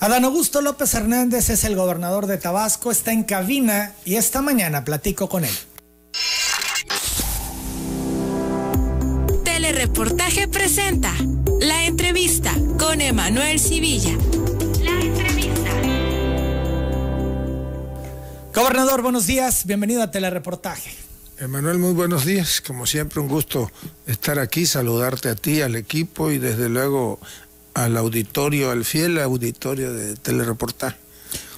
Adán Augusto López Hernández es el gobernador de Tabasco, está en cabina y esta mañana platico con él. Telereportaje presenta la entrevista con Emanuel Civilla. La entrevista. Gobernador, buenos días, bienvenido a Telereportaje. Emanuel, muy buenos días. Como siempre, un gusto estar aquí, saludarte a ti, al equipo y desde luego al auditorio, al fiel auditorio de Telereportaje.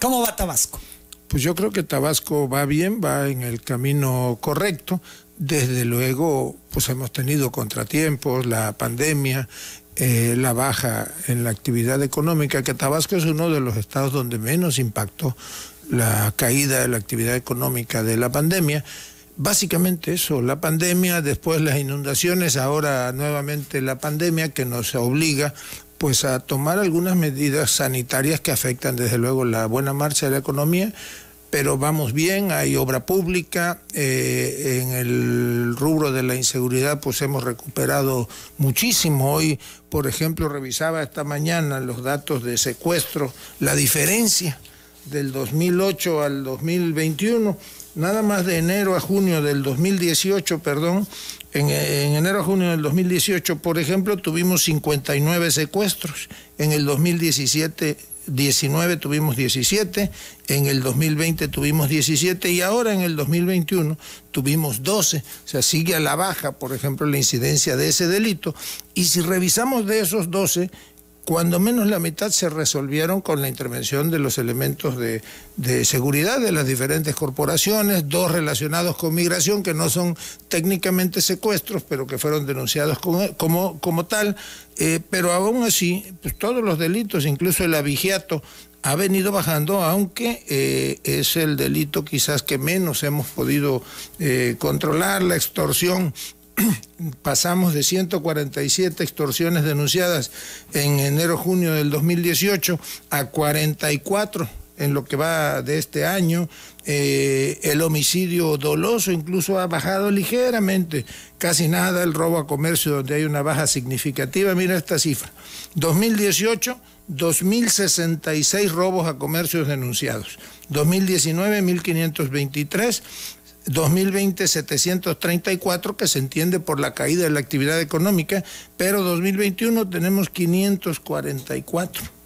¿Cómo va Tabasco? Pues yo creo que Tabasco va bien, va en el camino correcto. Desde luego, pues hemos tenido contratiempos, la pandemia, eh, la baja en la actividad económica, que Tabasco es uno de los estados donde menos impactó la caída de la actividad económica de la pandemia. Básicamente eso, la pandemia, después las inundaciones, ahora nuevamente la pandemia que nos obliga pues a tomar algunas medidas sanitarias que afectan desde luego la buena marcha de la economía, pero vamos bien, hay obra pública, eh, en el rubro de la inseguridad pues hemos recuperado muchísimo. Hoy, por ejemplo, revisaba esta mañana los datos de secuestro, la diferencia del 2008 al 2021 nada más de enero a junio del 2018, perdón, en, enero a junio del 2018, por ejemplo, tuvimos 59 secuestros, en el 2017 19 tuvimos 17, en el 2020 tuvimos 17 y ahora en el 2021 tuvimos 12. O sea, sigue a la baja, por ejemplo, la incidencia de ese delito. Y si revisamos de esos 12, cuando menos la mitad se resolvieron con la intervención de los elementos de, seguridad de las diferentes corporaciones, dos relacionados con migración que no son técnicamente secuestros, pero que fueron denunciados como, como, tal, eh, pero aún así, pues todos los delitos, incluso el abigiato, ha venido bajando, aunque eh, es el delito quizás que menos hemos podido eh, controlar, la extorsión pasamos de 147 extorsiones denunciadas en enero-junio del 2018 a 44 en lo que va de este año. Eh, el homicidio doloso incluso ha bajado ligeramente, casi nada. El robo a comercio donde hay una baja significativa. Mira esta cifra. 2018, 2.066 robos a comercios denunciados. 2019, 1.523. 2020 734 que se entiende por la caída de la actividad económica, pero 2021 tenemos 544.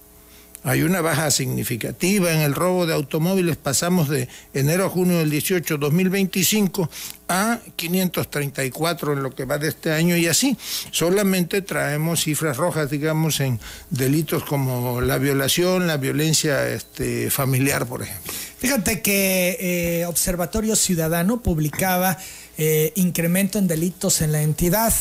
Hay una baja significativa en el robo de automóviles, pasamos de enero a junio del 18 2025 a 534 en lo que va de este año y así. Solamente traemos cifras rojas, digamos, en delitos como la violación, la violencia este, familiar, por ejemplo. Fíjate que eh, Observatorio Ciudadano publicaba eh, incremento en delitos en la entidad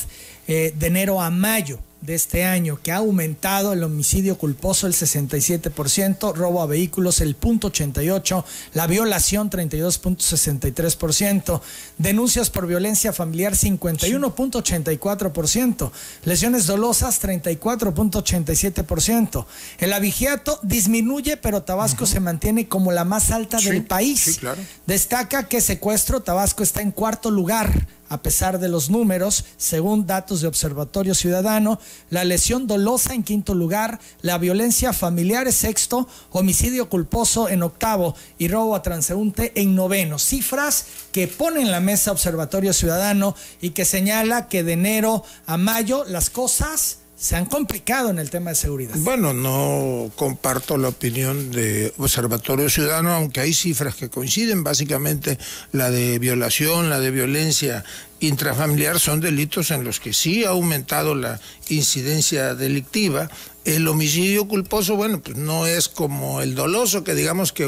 eh, de enero a mayo de este año, que ha aumentado el homicidio culposo el 67%, robo a vehículos el 0.88%, la violación 32.63%, denuncias por violencia familiar 51.84%, lesiones dolosas 34.87%. El abigiato disminuye, pero Tabasco se mantiene como la más alta del país. Destaca que secuestro Tabasco está en cuarto lugar a pesar de los números, según datos de Observatorio Ciudadano, la lesión dolosa en quinto lugar, la violencia familiar es sexto, homicidio culposo en octavo y robo a transeúnte en noveno. Cifras que pone en la mesa Observatorio Ciudadano y que señala que de enero a mayo las cosas se han complicado en el tema de seguridad. Bueno, no comparto la opinión de Observatorio Ciudadano, aunque hay cifras que coinciden, básicamente la de violación, la de violencia intrafamiliar son delitos en los que sí ha aumentado la incidencia delictiva. El homicidio culposo, bueno, pues no es como el doloso, que digamos que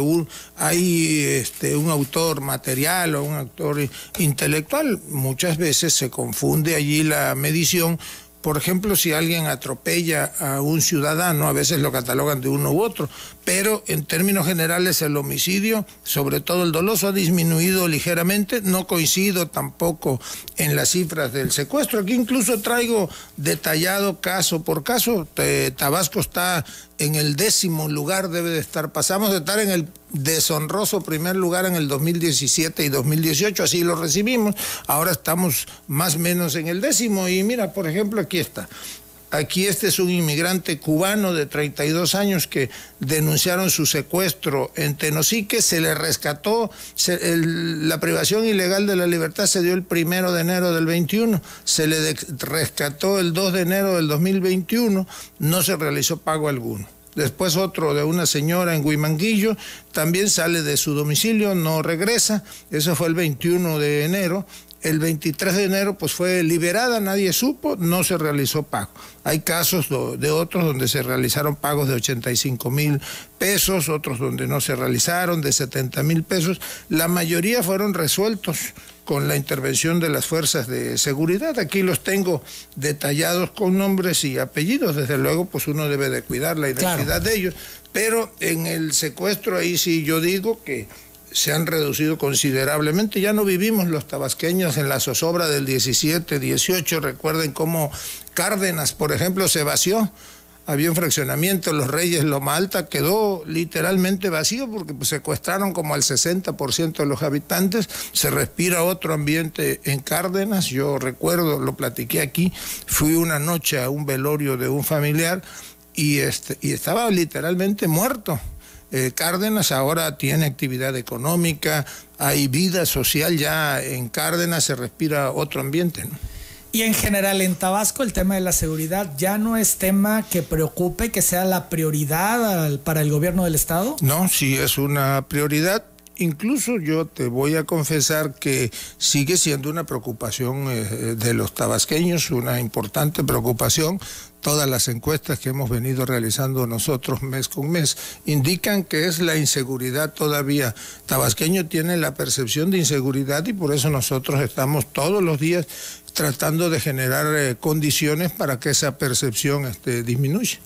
hay este, un autor material o un autor intelectual. Muchas veces se confunde allí la medición por ejemplo, si alguien atropella a un ciudadano, a veces lo catalogan de uno u otro, pero en términos generales el homicidio, sobre todo el doloso, ha disminuido ligeramente. No coincido tampoco en las cifras del secuestro. Aquí incluso traigo detallado caso por caso. Tabasco está en el décimo lugar, debe de estar. Pasamos de estar en el deshonroso primer lugar en el 2017 y 2018, así lo recibimos. Ahora estamos más o menos en el décimo y mira, por ejemplo, aquí está. Aquí este es un inmigrante cubano de 32 años que denunciaron su secuestro en Tenosique, se le rescató, la privación ilegal de la libertad se dio el primero de enero del 21, se le rescató el 2 de enero del 2021, no se realizó pago alguno. Después otro de una señora en Huimanguillo, también sale de su domicilio, no regresa, eso fue el 21 de enero el 23 de enero pues fue liberada, nadie supo, no se realizó pago. Hay casos de otros donde se realizaron pagos de 85 mil pesos, otros donde no se realizaron, de 70 mil pesos. La mayoría fueron resueltos con la intervención de las fuerzas de seguridad. Aquí los tengo detallados con nombres y apellidos. Desde luego, pues uno debe de cuidar la identidad de ellos. Pero en el secuestro ahí sí yo digo que se han reducido considerablemente. Ya no vivimos los tabasqueños en la zozobra del 17, 18. Recuerden cómo Cárdenas, por ejemplo, se vació. Había un fraccionamiento, los Reyes Loma Alta quedó literalmente vacío porque pues, secuestraron como al 60% de los habitantes. Se respira otro ambiente en Cárdenas. Yo recuerdo, lo platiqué aquí, fui una noche a un velorio de un familiar y, este, y estaba literalmente muerto eh, Cárdenas ahora tiene actividad económica, hay vida social ya en Cárdenas, se respira otro ambiente. Y en general en Tabasco el tema de la seguridad ya no es tema que preocupe, que sea la prioridad para el gobierno del Estado. No, sí es una prioridad. Incluso yo te voy a confesar que sigue siendo una preocupación eh, de los tabasqueños, una importante preocupación todas las encuestas que hemos venido realizando nosotros mes con mes indican que es la inseguridad todavía. Tabasqueño tiene la percepción de inseguridad y por eso nosotros estamos todos los días tratando de generar eh, condiciones para que esa percepción este, disminuya.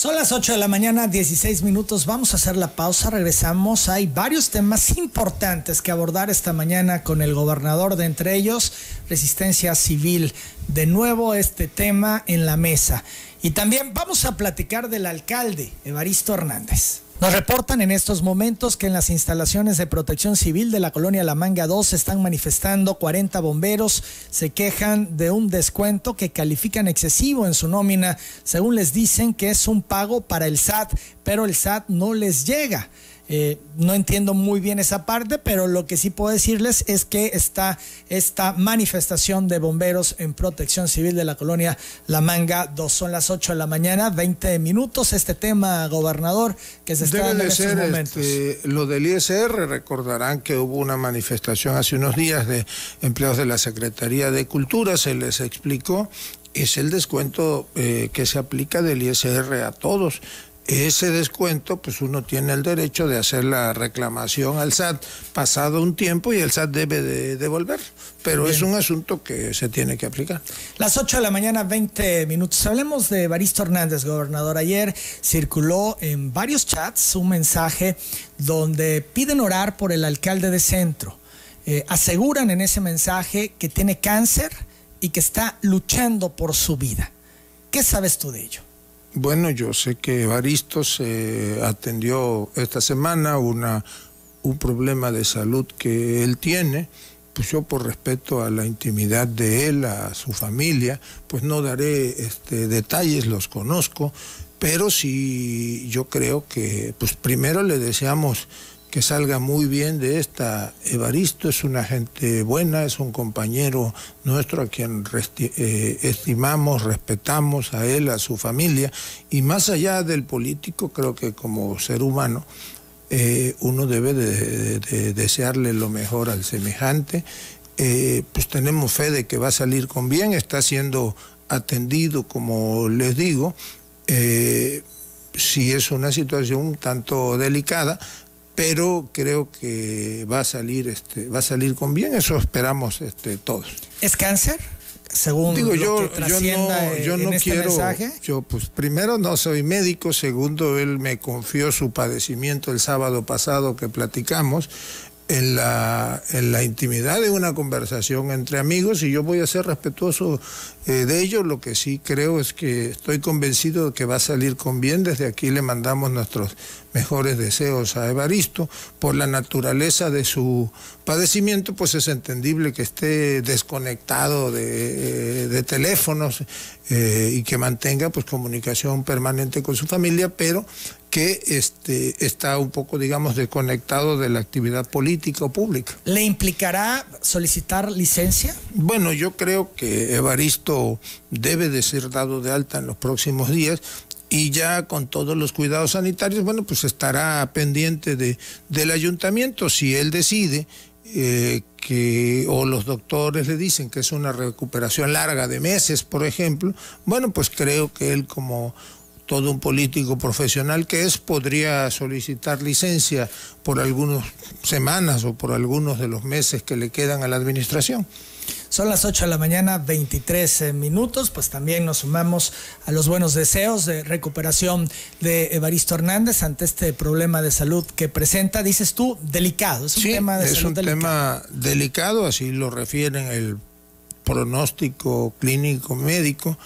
Son las 8 de la mañana, 16 minutos. Vamos a hacer la pausa, regresamos. Hay varios temas importantes que abordar esta mañana con el gobernador, de entre ellos resistencia civil. De nuevo este tema en la mesa. Y también vamos a platicar del alcalde, Evaristo Hernández. Nos reportan en estos momentos que en las instalaciones de protección civil de la colonia La Manga 2 se están manifestando 40 bomberos. Se quejan de un descuento que califican excesivo en su nómina. Según les dicen que es un pago para el SAT, pero el SAT no les llega. Eh, no entiendo muy bien esa parte, pero lo que sí puedo decirles es que está esta manifestación de bomberos en protección civil de la colonia La Manga, dos son las 8 de la mañana, 20 minutos. Este tema, gobernador, que se está dando en estos momentos. Este, lo del ISR, recordarán que hubo una manifestación hace unos días de empleados de la Secretaría de Cultura, se les explicó es el descuento eh, que se aplica del ISR a todos ese descuento, pues uno tiene el derecho de hacer la reclamación al SAT pasado un tiempo y el SAT debe de devolver. Pero es un asunto que se tiene que aplicar. Las 8 de la mañana, 20 minutos. Hablemos de Baristo Hernández, gobernador. Ayer circuló en varios chats un mensaje donde piden orar por el alcalde de centro. Eh, aseguran en ese mensaje que tiene cáncer y que está luchando por su vida. ¿Qué sabes tú de ello? Bueno, yo sé que Evaristo se atendió esta semana una, un problema de salud que él tiene. Pues yo por respeto a la intimidad de él, a su familia, pues no daré este, detalles, los conozco, pero sí yo creo que pues primero le deseamos que salga muy bien de esta. Evaristo es una gente buena, es un compañero nuestro a quien eh, estimamos, respetamos a él, a su familia, y más allá del político, creo que como ser humano, eh, uno debe de, desearle lo mejor al semejante. Eh, pues tenemos fe de que va a salir con bien, está siendo atendido, como les digo. si es una situación tanto delicada, pero creo que va a salir este va a salir con bien eso esperamos este todos. Es cáncer según digo yo yo no, este quiero yo pues primero no soy médico segundo él me confió su padecimiento el sábado pasado que platicamos en la, en la intimidad de una conversación entre amigos y yo voy a ser respetuoso eh, de ello. Lo que sí creo es que estoy convencido de que va a salir con bien. Desde aquí le mandamos nuestros mejores deseos a Evaristo. Por la naturaleza de su padecimiento, pues es entendible que esté desconectado de, eh, teléfonos eh, y que mantenga pues comunicación permanente con su familia, pero que este, está un poco, digamos, desconectado de la actividad política o pública. ¿Le implicará solicitar licencia? Bueno, yo creo que Evaristo debe de ser dado de alta en los próximos días y ya con todos los cuidados sanitarios, bueno, pues estará pendiente de, del ayuntamiento si él decide eh, que o los doctores le dicen que es una recuperación larga de meses, por ejemplo, bueno, pues creo que él como todo un político profesional que es, podría solicitar licencia por algunas semanas o por algunos de los meses que le quedan a la administración. Son las 8 de la mañana, 23 eh, minutos, pues también nos sumamos a los buenos deseos de recuperación de Evaristo Hernández ante este problema de salud que presenta, dices tú, delicado. Es un tema de es un tema delicado, así lo refieren el pronóstico clínico médico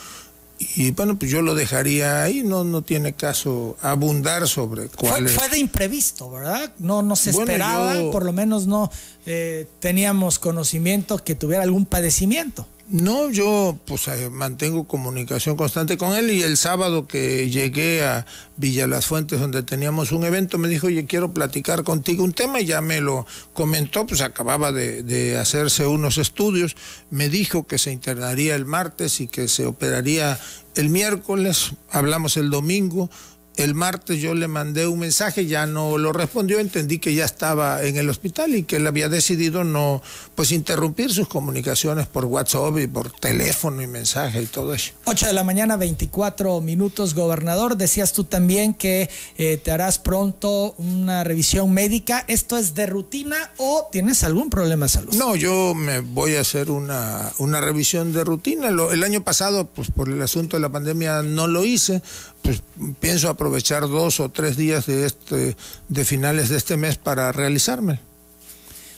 y bueno, pues yo lo dejaría ahí, no, no tiene caso abundar sobre cuál fue, fue de imprevisto, ¿verdad? No, no se esperaba, por lo menos no eh, teníamos conocimiento que tuviera algún padecimiento. No, yo pues eh, mantengo comunicación constante con él y el sábado que llegué a Villa Las Fuentes donde teníamos un evento me dijo, oye, quiero platicar contigo un tema y ya me lo comentó, pues acababa de, de hacerse unos estudios, me dijo que se internaría el martes y que se operaría el miércoles, hablamos el domingo, el martes yo le mandé un mensaje, ya no lo respondió, entendí que ya estaba en el hospital y que él había decidido no pues interrumpir sus comunicaciones por WhatsApp y por teléfono y mensaje y todo eso. 8 de la mañana, 24 minutos, gobernador. Decías tú también que eh, te harás pronto una revisión médica. ¿Esto es de rutina o tienes algún problema de salud? No, yo me voy a hacer una, una revisión de rutina. el año pasado, pues por el asunto de la pandemia no lo hice pues pienso aprovechar dos o tres días de, este, de finales de este mes para realizarme.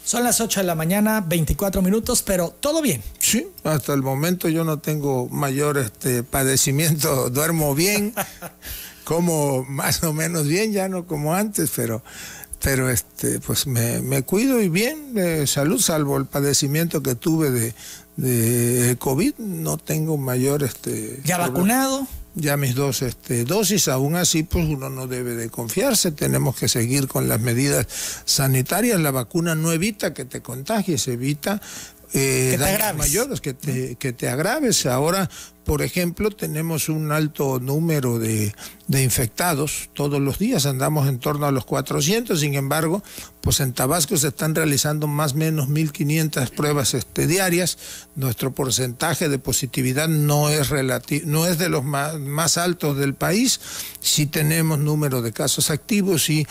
Son las 8 de la mañana, 24 minutos, pero todo bien. Sí, hasta el momento yo no tengo mayor este, padecimiento, duermo bien, como más o menos bien, ya no como antes, pero, pero este, pues me, cuido y bien de salud, salvo el padecimiento que tuve de, de COVID, no tengo mayor... Este, ¿Ya vacunado? Ya mis dos este, dosis, aún así pues uno no debe de confiarse, tenemos que seguir con las medidas sanitarias, la vacuna no evita que te contagies, evita eh, daños mayores, que te, que te agraves. Ahora, por ejemplo, tenemos un alto número de, de, infectados. Todos los días, andamos en torno a los 400, sin embargo, pues en Tabasco se están realizando más o menos 1.500 pruebas este, diarias, nuestro porcentaje de positividad no es, no es de los más, más altos del país, sí tenemos número de casos activos y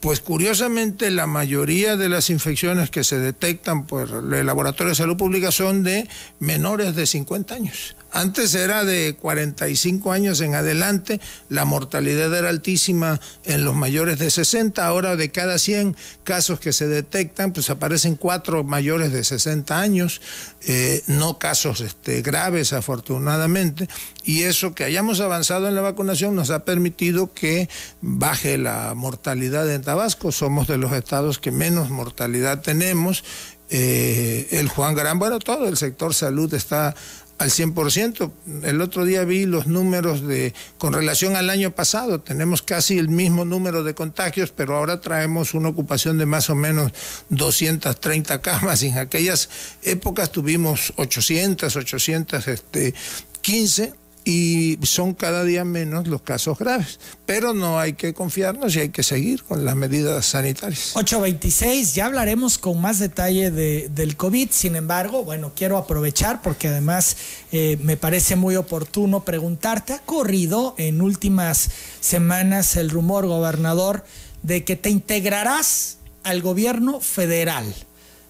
pues curiosamente la mayoría de las infecciones que se detectan por el Laboratorio de Salud Pública son de menores de 50 años. Antes era de 45 años en adelante, la mortalidad era altísima en los mayores de 60, ahora de cada 100 casos que se detectan, pues aparecen cuatro mayores de 60 años, eh, no casos este, graves afortunadamente, y eso que hayamos avanzado en la vacunación nos ha permitido que baje la mortalidad en Tabasco, somos de los estados que menos mortalidad tenemos, eh, el Juan Gran, bueno, todo el sector salud está al 100%. El otro día vi los números de con relación al año pasado. Tenemos casi el mismo número de contagios, pero ahora traemos una ocupación de más o menos 230 camas. En aquellas épocas tuvimos 800, 815 y son cada día menos los casos graves. Pero no hay que confiarnos y hay que seguir con las medidas sanitarias. 826, ya hablaremos con más detalle de, del COVID. Sin embargo, bueno, quiero aprovechar porque además eh, me parece muy oportuno preguntarte, ¿ha corrido en últimas semanas el rumor, gobernador, de que te integrarás al gobierno federal?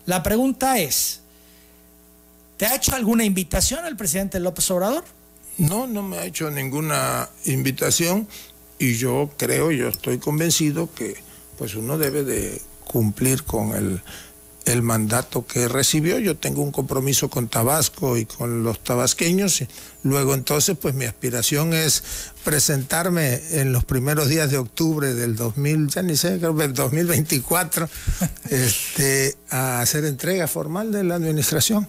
La pregunta es, ¿te ha hecho alguna invitación el presidente López Obrador? No, no me ha hecho ninguna invitación y yo creo, yo estoy convencido que pues uno debe de cumplir con el el mandato que recibió. Yo tengo un compromiso con Tabasco y con los tabasqueños. Luego entonces, pues mi aspiración es presentarme en los primeros días de octubre del 2000, ya ni sé, creo que 2024, este, a hacer entrega formal de la administración.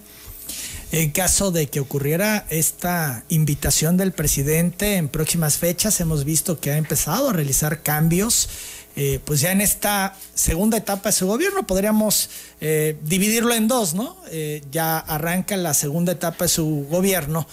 En caso de que ocurriera esta invitación del presidente en próximas fechas, hemos visto que ha empezado a realizar cambios eh, pues ya en esta segunda etapa de su gobierno podríamos eh, dividirlo en dos, ¿no? Eh, ya arranca la segunda etapa de su gobierno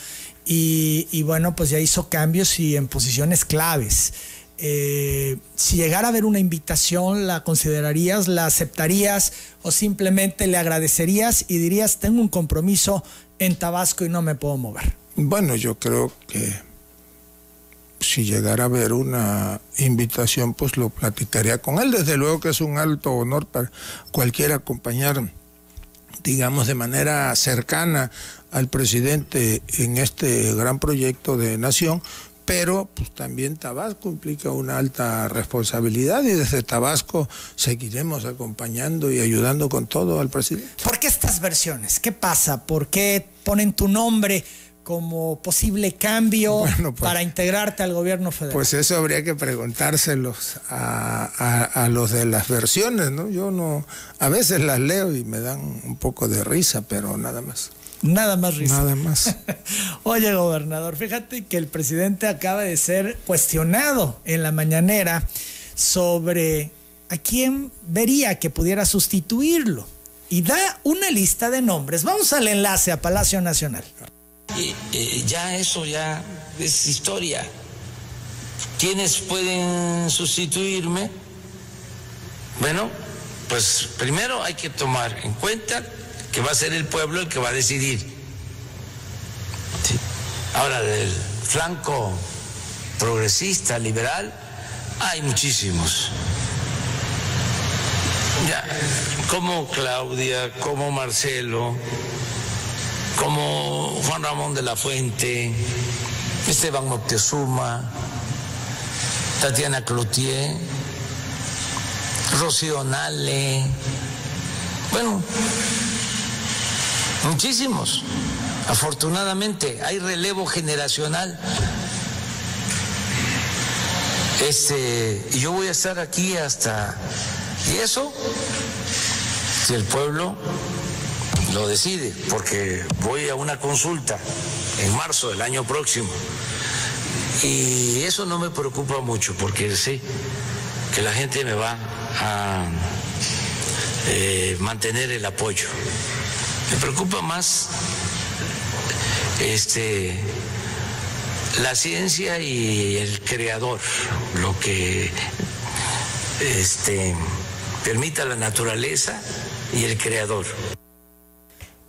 y, bueno, pues ya hizo cambios y en posiciones claves. si llegara a haber una invitación, ¿la considerarías, la aceptarías o simplemente le agradecerías y dirías, tengo un compromiso en Tabasco y no me puedo mover? Bueno, yo creo que si llegara a haber una invitación, pues lo platicaría con él. Desde luego que es un alto honor para cualquiera acompañar, digamos, de manera cercana al presidente en este gran proyecto de nación, pero pues también Tabasco implica una alta responsabilidad y desde Tabasco seguiremos acompañando y ayudando con todo al presidente. ¿Por qué estas versiones? ¿Qué pasa? ¿Por qué ponen tu nombre? como posible cambio pues, para integrarte al gobierno federal? Pues eso habría que preguntárselos a, los de las versiones, ¿no? Yo no, a veces las leo y me dan un poco de risa, pero nada más. Nada más risa. Nada más. Oye, gobernador, fíjate que el presidente acaba de ser cuestionado en la mañanera sobre a quién vería que pudiera sustituirlo. Y da una lista de nombres. Vamos al enlace a Palacio Nacional. Y, ya eso ya es historia. ¿Quiénes pueden sustituirme? Bueno, pues primero hay que tomar en cuenta que va a ser el pueblo el que va a decidir. Ahora, del flanco progresista, liberal, hay muchísimos. Ya, como Claudia, como Marcelo, como Juan Ramón de la Fuente, Esteban Moctezuma, Tatiana Cloutier, Rocío Nale, bueno, muchísimos. Afortunadamente hay relevo generacional. Este, y yo voy a estar aquí hasta y eso si el pueblo lo decide, porque voy a una consulta en marzo del año próximo. Y eso no me preocupa mucho, porque sé que la gente me va a eh, mantener el apoyo. Me preocupa más este la ciencia y el creador, lo que este, permita la naturaleza y el creador.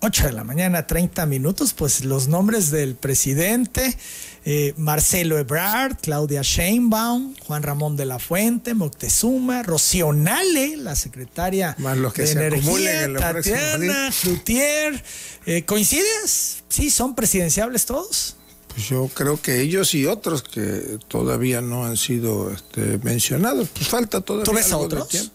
8 de la mañana, 30 minutos, pues los nombres del presidente, eh, Marcelo Ebrard, Claudia Sheinbaum, Juan Ramón de la Fuente, Moctezuma, Rocío Nale, la secretaria Más los que de se Energía, en Tatiana Cloutier. Eh, ¿Coincides? Sí, son presidenciables todos. Pues yo creo que ellos y otros que todavía no han sido este, mencionados. Pues falta todavía ¿Tú ves a otros? tiempo.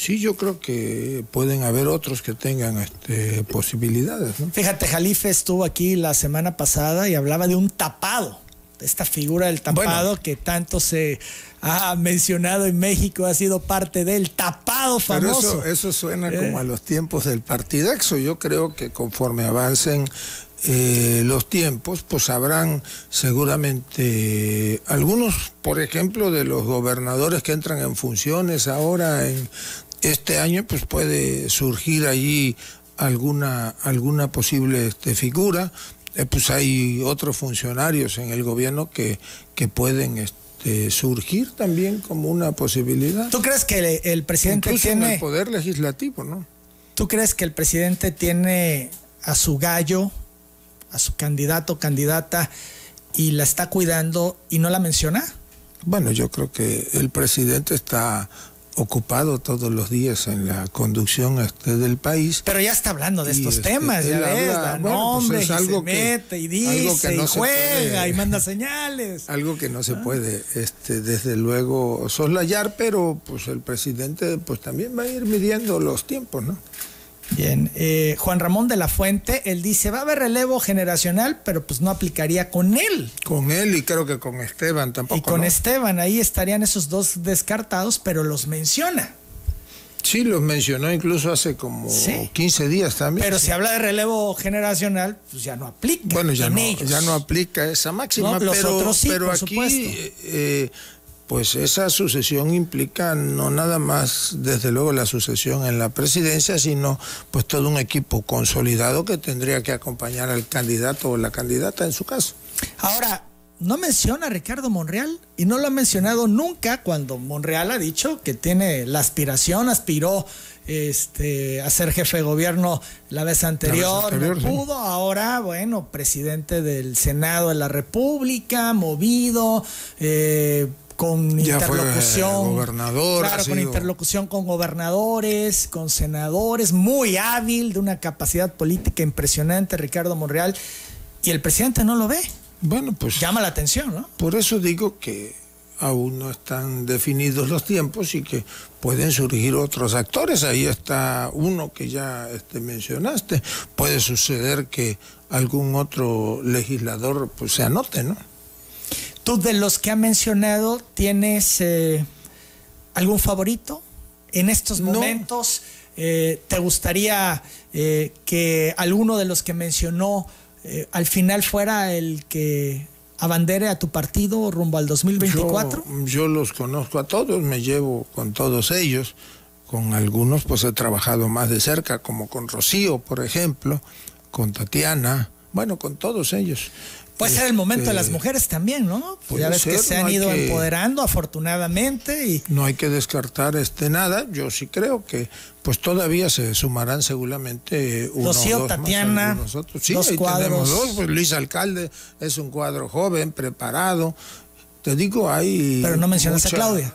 Sí, yo creo que pueden haber otros que tengan este, posibilidades. Fíjate, Jalife estuvo aquí la semana pasada y hablaba de un tapado, esta figura del tapado que tanto se ha mencionado en México, ha sido parte del tapado famoso. Pero eso, suena eh. como a los tiempos del partidexo. Yo creo que conforme avancen eh, los tiempos, pues habrán seguramente algunos, por ejemplo, de los gobernadores que entran en funciones ahora en este año pues puede surgir allí alguna, alguna posible este, figura. Eh, pues hay otros funcionarios en el gobierno que, que pueden este, surgir también como una posibilidad. ¿Tú crees que el, presidente tiene... el poder legislativo, ¿no? ¿Tú crees que el presidente tiene a su gallo, a su candidato, candidata, y la está cuidando y no la menciona? Bueno, yo creo que el presidente está ocupado todos los días en la conducción este del país. Pero ya está hablando de estos este, temas, ya ves, da pues es algo y se mete y dice y juega y manda señales. Algo que no se ah. puede, este, desde luego, soslayar, pero pues el presidente pues también va a ir midiendo los tiempos, ¿no? Bien, eh, Juan Ramón de la Fuente, él dice, va a haber relevo generacional, pero pues no aplicaría con él. Con él y creo que con Esteban tampoco. Y con Esteban, ahí estarían esos dos descartados, pero los menciona. Sí, los mencionó incluso hace como 15 días también. Pero si habla de relevo generacional, pues ya no aplica. Bueno, ya, no, ya no aplica esa máxima, pero, pero aquí eh, pues esa sucesión implica no nada más, desde luego, la sucesión en la presidencia, sino pues todo un equipo consolidado que tendría que acompañar al candidato o la candidata en su caso. Ahora, no menciona a Ricardo Monreal y no lo ha mencionado nunca cuando Monreal ha dicho que tiene la aspiración, aspiró este, a ser jefe de gobierno la vez anterior, no pudo, ahora, bueno, presidente del Senado de la República, movido, eh, con interlocución. gobernador. Claro, con interlocución con gobernadores, con senadores, muy hábil, de una capacidad política impresionante, Ricardo Monreal, y el presidente no lo ve. Bueno, pues. Llama la atención, ¿no? Por eso digo que aún no están definidos los tiempos y que pueden surgir otros actores. Ahí está uno que ya este, mencionaste. Puede suceder que algún otro legislador pues, se anote, ¿no? Tú de los que ha mencionado, ¿tienes eh, algún favorito en estos momentos? Eh, ¿Te gustaría eh, que alguno de los que mencionó al final fuera el que abandere a tu partido rumbo al 2024? Yo, yo, los conozco a todos, me llevo con todos ellos. Con algunos pues he trabajado más de cerca, como con Rocío, por ejemplo, con Tatiana, bueno, con todos ellos. Puede ser el momento de las este, mujeres también, ¿no? ya ves que se han ido empoderando afortunadamente y no hay que descartar este nada. Yo sí creo que pues todavía se sumarán seguramente uno dos Tatiana, Sí, dos cuadros. dos. Pues Luis Alcalde es un cuadro joven, preparado. Te digo, hay. Pero no mencionas a Claudia.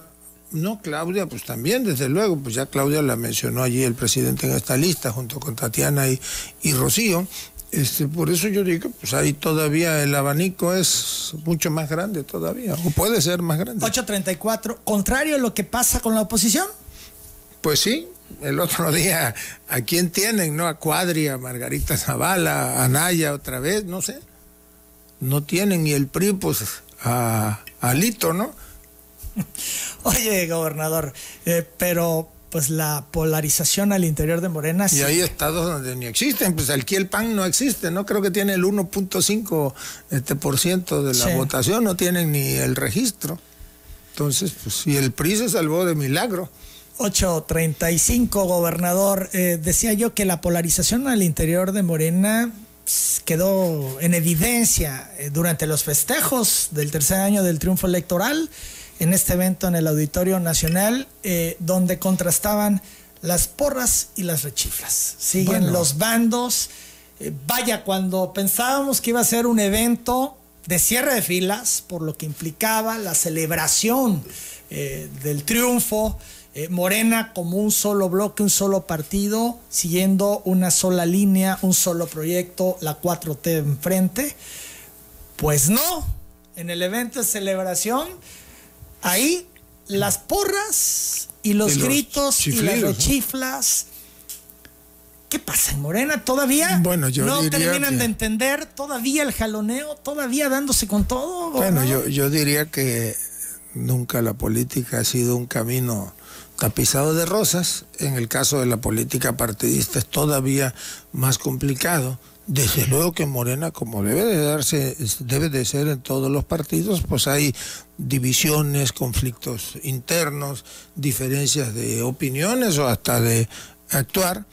No, Claudia, pues también, desde luego, pues ya Claudia la mencionó allí el presidente en esta lista, junto con Tatiana y, y Rocío. Este, por eso yo digo, pues ahí todavía el abanico es mucho más grande todavía, o puede ser más grande. 834, contrario a lo que pasa con la oposición. Pues sí, el otro día, ¿a quién tienen? ¿No? A Cuadri, a Margarita Zavala, a Naya otra vez, no sé. No tienen ni el PRI, pues a, a Lito, ¿no? Oye, gobernador, eh, pero pues la polarización al interior de Morena. Y hay estados donde ni existen, pues aquí el PAN no existe, no creo que tiene el 1.5 este, por ciento de la votación, no tienen ni el registro. Entonces, pues, y el PRI se salvó de milagro. 835, gobernador. Eh, decía yo que la polarización al interior de Morena pues, quedó en evidencia eh, durante los festejos del tercer año del triunfo electoral en este evento en el Auditorio Nacional, eh, donde contrastaban las porras y las rechiflas. Siguen los bandos. Eh, vaya, cuando pensábamos que iba a ser un evento de cierre de filas, por lo que implicaba la celebración eh, del triunfo, Morena como un solo bloque, un solo partido, siguiendo una sola línea, un solo proyecto, la 4T enfrente. Pues no, en el evento de celebración Ahí las porras y los, gritos y las rechiflas. ¿Qué pasa en Morena? ¿Todavía bueno, yo no terminan de entender? ¿Todavía el jaloneo? ¿Todavía dándose con todo? Bueno, yo, yo diría que nunca la política ha sido un camino tapizado de rosas. En el caso de la política partidista es todavía más complicado desde luego que Morena, como debe de darse, debe de ser en todos los partidos, pues hay divisiones, conflictos internos, diferencias de opiniones o hasta de actuar.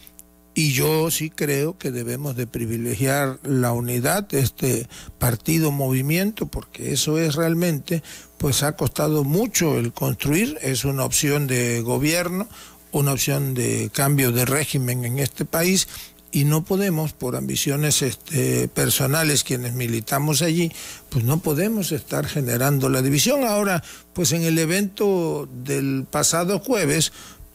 Y yo sí creo que debemos de privilegiar la unidad de este partido movimiento, porque eso es realmente, pues ha costado mucho el construir, es una opción de gobierno, una opción de cambio de régimen en este país y no podemos, por ambiciones este, personales, quienes militamos allí, pues no podemos estar generando la división. Ahora, pues en el evento del pasado jueves,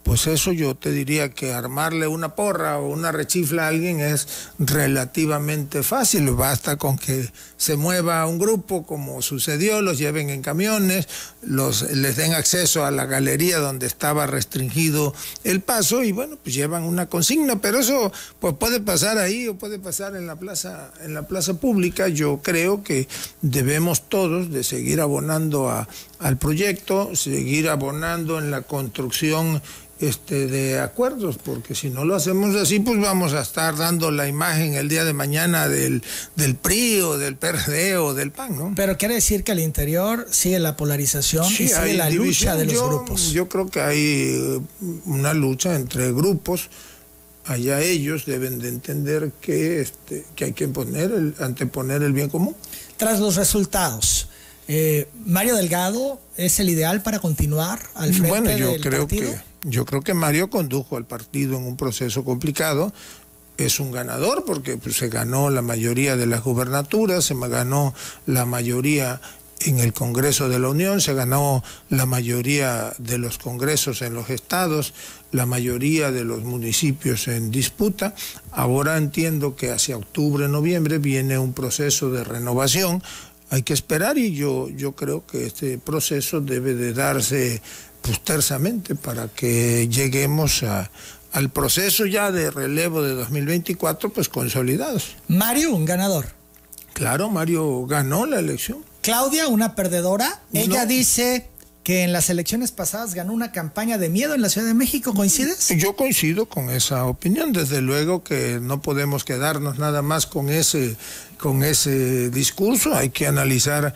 pues eso yo te diría que armarle una porra o una rechifla a alguien es relativamente fácil. Basta con que se mueva un grupo, como sucedió, los lleven en camiones, los, les den acceso a la galería donde estaba restringido el paso y bueno, pues llevan una consigna. Pero eso pues puede pasar ahí o puede pasar en la plaza, en la plaza pública. Yo creo que debemos todos de seguir abonando a, al proyecto, seguir abonando en la construcción este, de acuerdos, porque si no lo hacemos así, pues vamos a estar dando la imagen el día de mañana del, del PRI o del PRD o del PAN, ¿no? Pero quiere decir que al interior sigue la polarización y sigue la lucha de los grupos. Yo creo que hay eh, una lucha entre grupos. Allá ellos deben de entender que, este, que hay que poner el, anteponer el bien común. Tras los resultados, eh, Mario Delgado es el ideal para continuar al frente bueno, yo creo que yo creo que Mario condujo al partido en un proceso complicado. Es un ganador porque pues, se ganó la mayoría de las gubernaturas, se ganó la mayoría en el Congreso de la Unión, se ganó la mayoría de los congresos en los estados, la mayoría de los municipios en disputa. Ahora entiendo que hacia octubre, noviembre viene un proceso de renovación. Hay que esperar y yo, yo creo que este proceso debe de darse tersamente para que lleguemos a, al proceso ya de relevo de 2024 pues consolidados. Mario, un ganador. Claro, Mario ganó la elección. Claudia, una perdedora. Ella dice que en las elecciones pasadas ganó una campaña de miedo en la Ciudad de México. ¿Coincides? Yo coincido con esa opinión. Desde luego que no podemos quedarnos nada más con ese, con ese discurso. Hay que analizar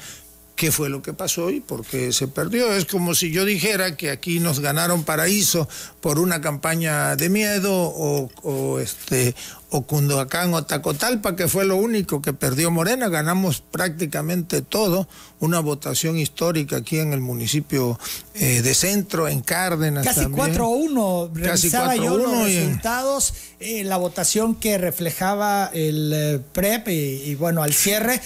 qué fue lo que pasó y por qué se perdió. Es como si yo dijera que aquí nos ganaron paraíso por una campaña de miedo o, o este o Cundoacán o Tacotalpa, que fue lo único que perdió Morena. Ganamos prácticamente todo, una votación histórica aquí en el municipio eh, de Centro, en Cárdenas. Casi 4-1, revisaba yo los resultados, eh, la votación que reflejaba el eh, PREP y, bueno, al cierre,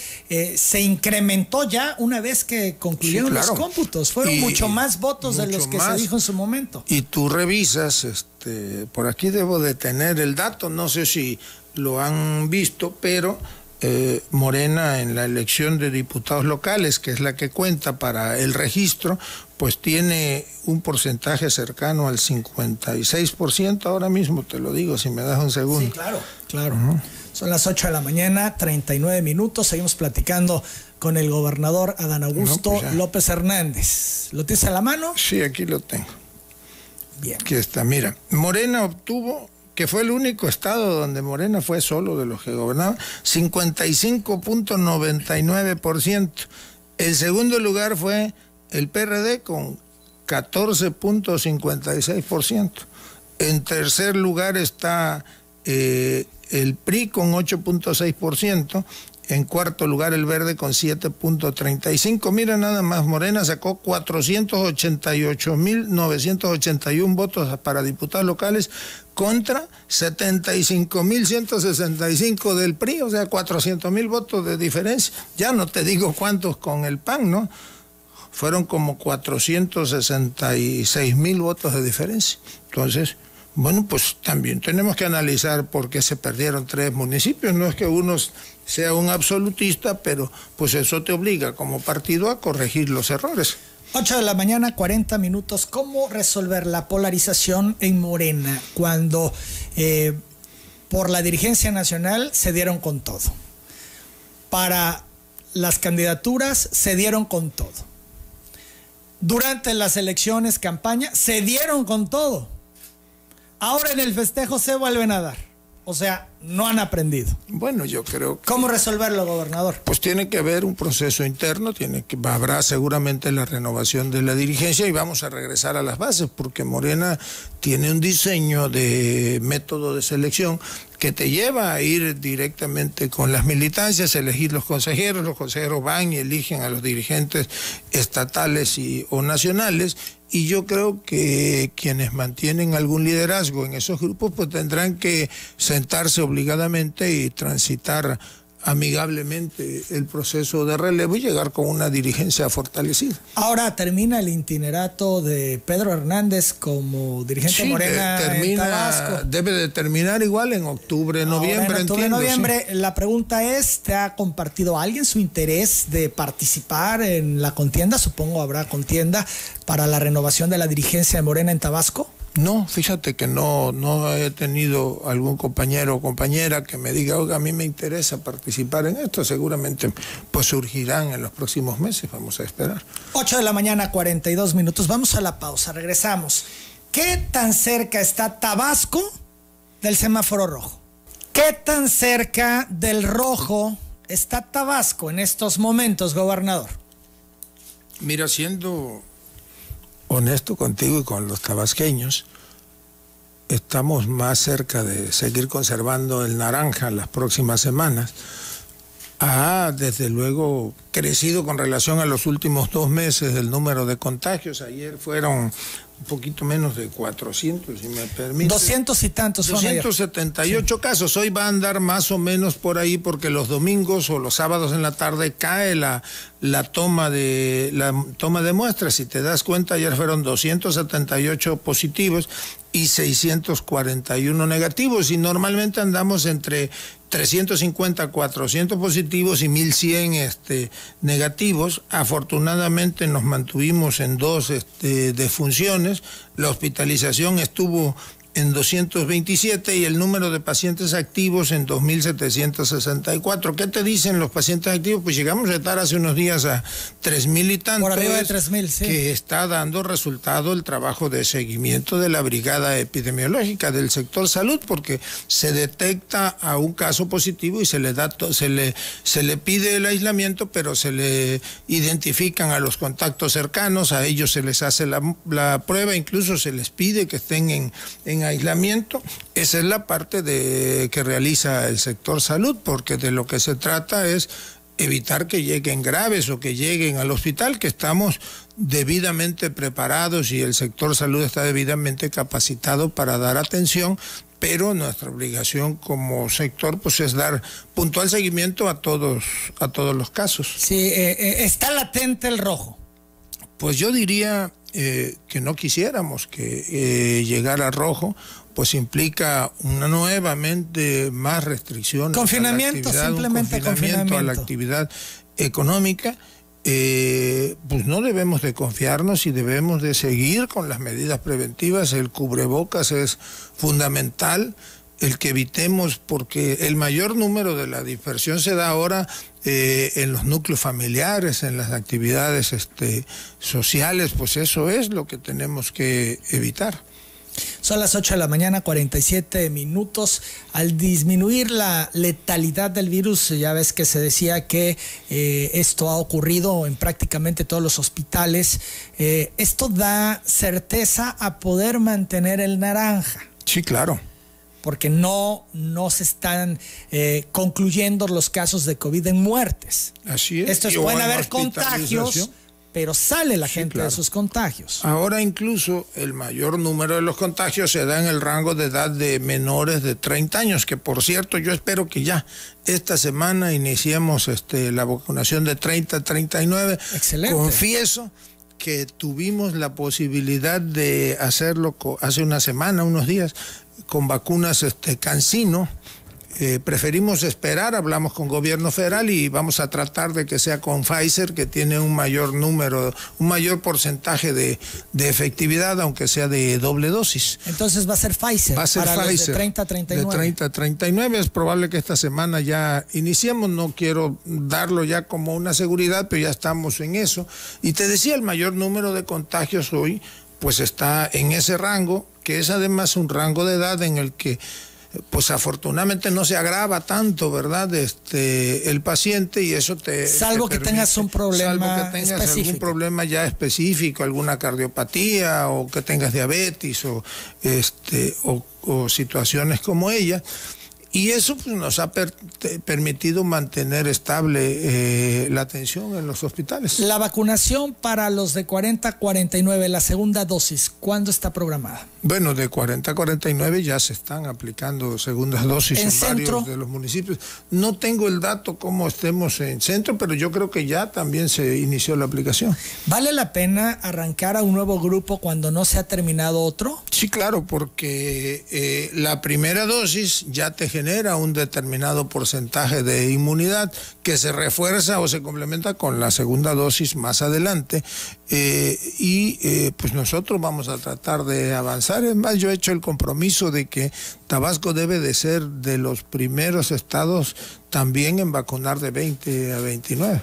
se incrementó ya una vez que concluyeron los cómputos. Fueron mucho más votos de los que se dijo en su momento. Y tú revisas... Este, por aquí debo de tener el dato, no sé si lo han visto, pero eh, Morena en la elección de diputados locales, que es la que cuenta para el registro, pues tiene un porcentaje cercano al 56%, ahora mismo te lo digo, si me das un segundo. Sí, claro, claro. Son las 8 de la mañana, 39 minutos, seguimos platicando con el gobernador Adán Augusto pues López Hernández. ¿Lo tienes a la mano? Sí, aquí lo tengo. Bien. Aquí está, mira, Morena obtuvo, que fue el único estado donde Morena fue solo de los que gobernaba, 55.99%. El segundo lugar fue el PRD con 14.56%. En tercer lugar está eh, el PRI con 8.6% en cuarto lugar el verde con 7.35. Mira nada más, Morena sacó 488.981 votos para diputados locales contra 75.165 del PRI, o sea, 400.000 votos de diferencia. Ya no te digo cuántos con el PAN, ¿no? Fueron como 466.000 votos de diferencia. Entonces, bueno, pues también tenemos que analizar por qué se perdieron tres municipios. No es que unos sea un absolutista, pero pues eso te obliga como partido a corregir los errores. 8 de la mañana, 40 minutos. ¿Cómo resolver la polarización en Morena cuando eh, por la dirigencia nacional se dieron con todo? Para las candidaturas se dieron con todo. Durante las elecciones, campaña, se dieron con todo. Ahora en el festejo se vuelven a dar. O sea, no han aprendido. Bueno, yo creo que... ¿Cómo resolverlo, gobernador? Pues tiene que haber un proceso interno, tiene que, habrá seguramente la renovación de la dirigencia y vamos a regresar a las bases, porque Morena tiene un diseño de método de selección que te lleva a ir directamente con las militancias, elegir los consejeros, los consejeros van y eligen a los dirigentes estatales y, o nacionales y yo creo que quienes mantienen algún liderazgo en esos grupos pues tendrán que sentarse obligadamente y transitar amigablemente el proceso de relevo y llegar con una dirigencia fortalecida. Ahora termina el itinerato de Pedro Hernández como dirigente Morena termina, Debe de terminar igual en octubre, noviembre. en octubre, noviembre. La pregunta es, ¿te ha compartido alguien su interés de participar en la contienda? Supongo habrá contienda para la renovación de la dirigencia de Morena en Tabasco. No, fíjate que no, no he tenido algún compañero o compañera que me diga, oiga, a mí me interesa participar en esto. Seguramente pues surgirán en los próximos meses, vamos a esperar. 8 de la mañana, 42 minutos. Vamos a la pausa, regresamos. ¿Qué tan cerca está Tabasco del semáforo rojo? ¿Qué tan cerca del rojo está Tabasco en estos momentos, gobernador? Mira, siendo honesto contigo y con los tabasqueños, estamos más cerca de seguir conservando el naranja en las próximas semanas. Ha, desde luego, crecido con relación a los últimos dos meses el número de contagios. Ayer fueron un poquito menos de 400, si me permite. 200 y tantos. 278 casos. Hoy va a andar más o menos por ahí porque los domingos o los sábados en la tarde cae la, la toma de la toma de muestras. Si te das cuenta, ayer fueron 278 positivos y 641 negativos y normalmente andamos entre 350, 400 positivos y 1100 este, negativos. Afortunadamente nos mantuvimos en dos este, defunciones. La hospitalización estuvo en 227 y el número de pacientes activos en 2.764. ¿Qué te dicen los pacientes activos? Pues llegamos a estar hace unos días a 3.000 y tantos. Por arriba de 3.000, sí. Que está dando resultado el trabajo de seguimiento de la brigada epidemiológica del sector salud, porque se detecta a un caso positivo y se le da se le se le pide el aislamiento, pero se le identifican a los contactos cercanos, a ellos se les hace la, la prueba, incluso se les pide que estén en, en aislamiento, esa es la parte de, que realiza el sector salud, porque de lo que se trata es evitar que lleguen graves o que lleguen al hospital, que estamos debidamente preparados y el sector salud está debidamente capacitado para dar atención, pero nuestra obligación como sector pues es dar puntual seguimiento a todos a todos los casos. Sí, eh, eh, está latente el rojo. Pues yo diría eh, que no quisiéramos que eh, llegara rojo, pues implica una nuevamente más restricciones. Confinamiento, simplemente confinamiento, a la actividad económica. Eh, pues no debemos de confiarnos y debemos de seguir con las medidas preventivas. El cubrebocas es fundamental el que evitemos, porque el mayor número de la dispersión se da ahora eh, en los núcleos familiares, en las actividades este, sociales, pues eso es lo que tenemos que evitar. Son las 8 de la mañana, 47 minutos. Al disminuir la letalidad del virus, ya ves que se decía que eh, esto ha ocurrido en prácticamente todos los hospitales. Eh, esto da certeza a poder mantener el naranja. Sí, claro porque no, no se están eh, concluyendo los casos de COVID en muertes. Así es. Esto es, pueden haber contagios, pero sale la gente de esos contagios. Ahora incluso el mayor número de los contagios se da en el rango de edad de menores de 30 años, que por cierto yo espero que ya esta semana iniciemos este, la vacunación de 30 a 39. Excelente. Confieso que tuvimos la posibilidad de hacerlo hace una semana, unos días, con vacunas este, Cancino. Eh, preferimos esperar, hablamos con gobierno federal y vamos a tratar de que sea con Pfizer, que tiene un mayor número, un mayor porcentaje de, efectividad, aunque sea de doble dosis. Entonces va a ser Pfizer. Va a ser Pfizer. de 30 a 39. De 30 a 39. Es probable que esta semana ya iniciemos. No quiero darlo ya como una seguridad, pero ya estamos en eso. Y te decía, el mayor número de contagios hoy, pues está en ese rango que es además un rango de edad en el que pues afortunadamente no se agrava tanto, ¿verdad? Este el paciente y eso te salvo que tengas un problema salvo que tengas algún problema ya específico, alguna cardiopatía o que tengas diabetes o este o, situaciones como ella. Y eso pues, nos ha permitido mantener estable eh, la atención en los hospitales. La vacunación para los de 40 a 49, la segunda dosis, ¿cuándo está programada? Bueno, de 40 a 49 ya se están aplicando segundas dosis en, varios de los municipios. No tengo el dato cómo estemos en centro, pero yo creo que ya también se inició la aplicación. ¿Vale la pena arrancar a un nuevo grupo cuando no se ha terminado otro? Sí, claro, porque eh, la primera dosis ya te genera genera un determinado porcentaje de inmunidad que se refuerza o se complementa con la segunda dosis más adelante. Eh, y eh, pues nosotros vamos a tratar de avanzar. Es más, yo he hecho el compromiso de que Tabasco debe de ser de los primeros estados también en vacunar de 20 a 29.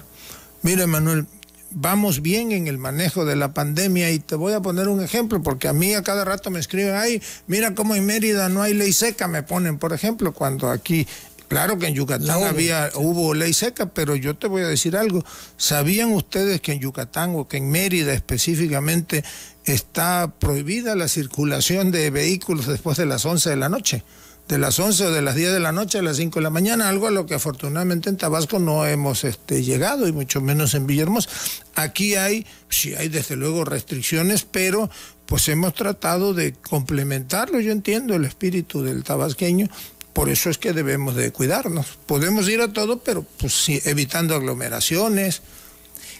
Mire, Manuel, vamos bien en el manejo de la pandemia y te voy a poner un ejemplo porque a mí a cada rato me escriben, ay, mira cómo en Mérida no hay ley seca, me ponen, por ejemplo, cuando aquí Claro que en Yucatán había, hubo ley seca, pero yo te voy a decir algo. ¿Sabían ustedes que en Yucatán o que en Mérida específicamente está prohibida la circulación de vehículos después de las 11 de la noche? De las 11 o de las 10 de la noche a las 5 de la mañana, algo a lo que afortunadamente en Tabasco no hemos este, llegado y mucho menos en Villahermosa. Aquí hay, sí hay desde luego restricciones, pero pues hemos tratado de complementarlo, yo entiendo el espíritu del tabasqueño, por eso es que debemos de cuidarnos. Podemos ir a todo, pero pues sí, evitando aglomeraciones,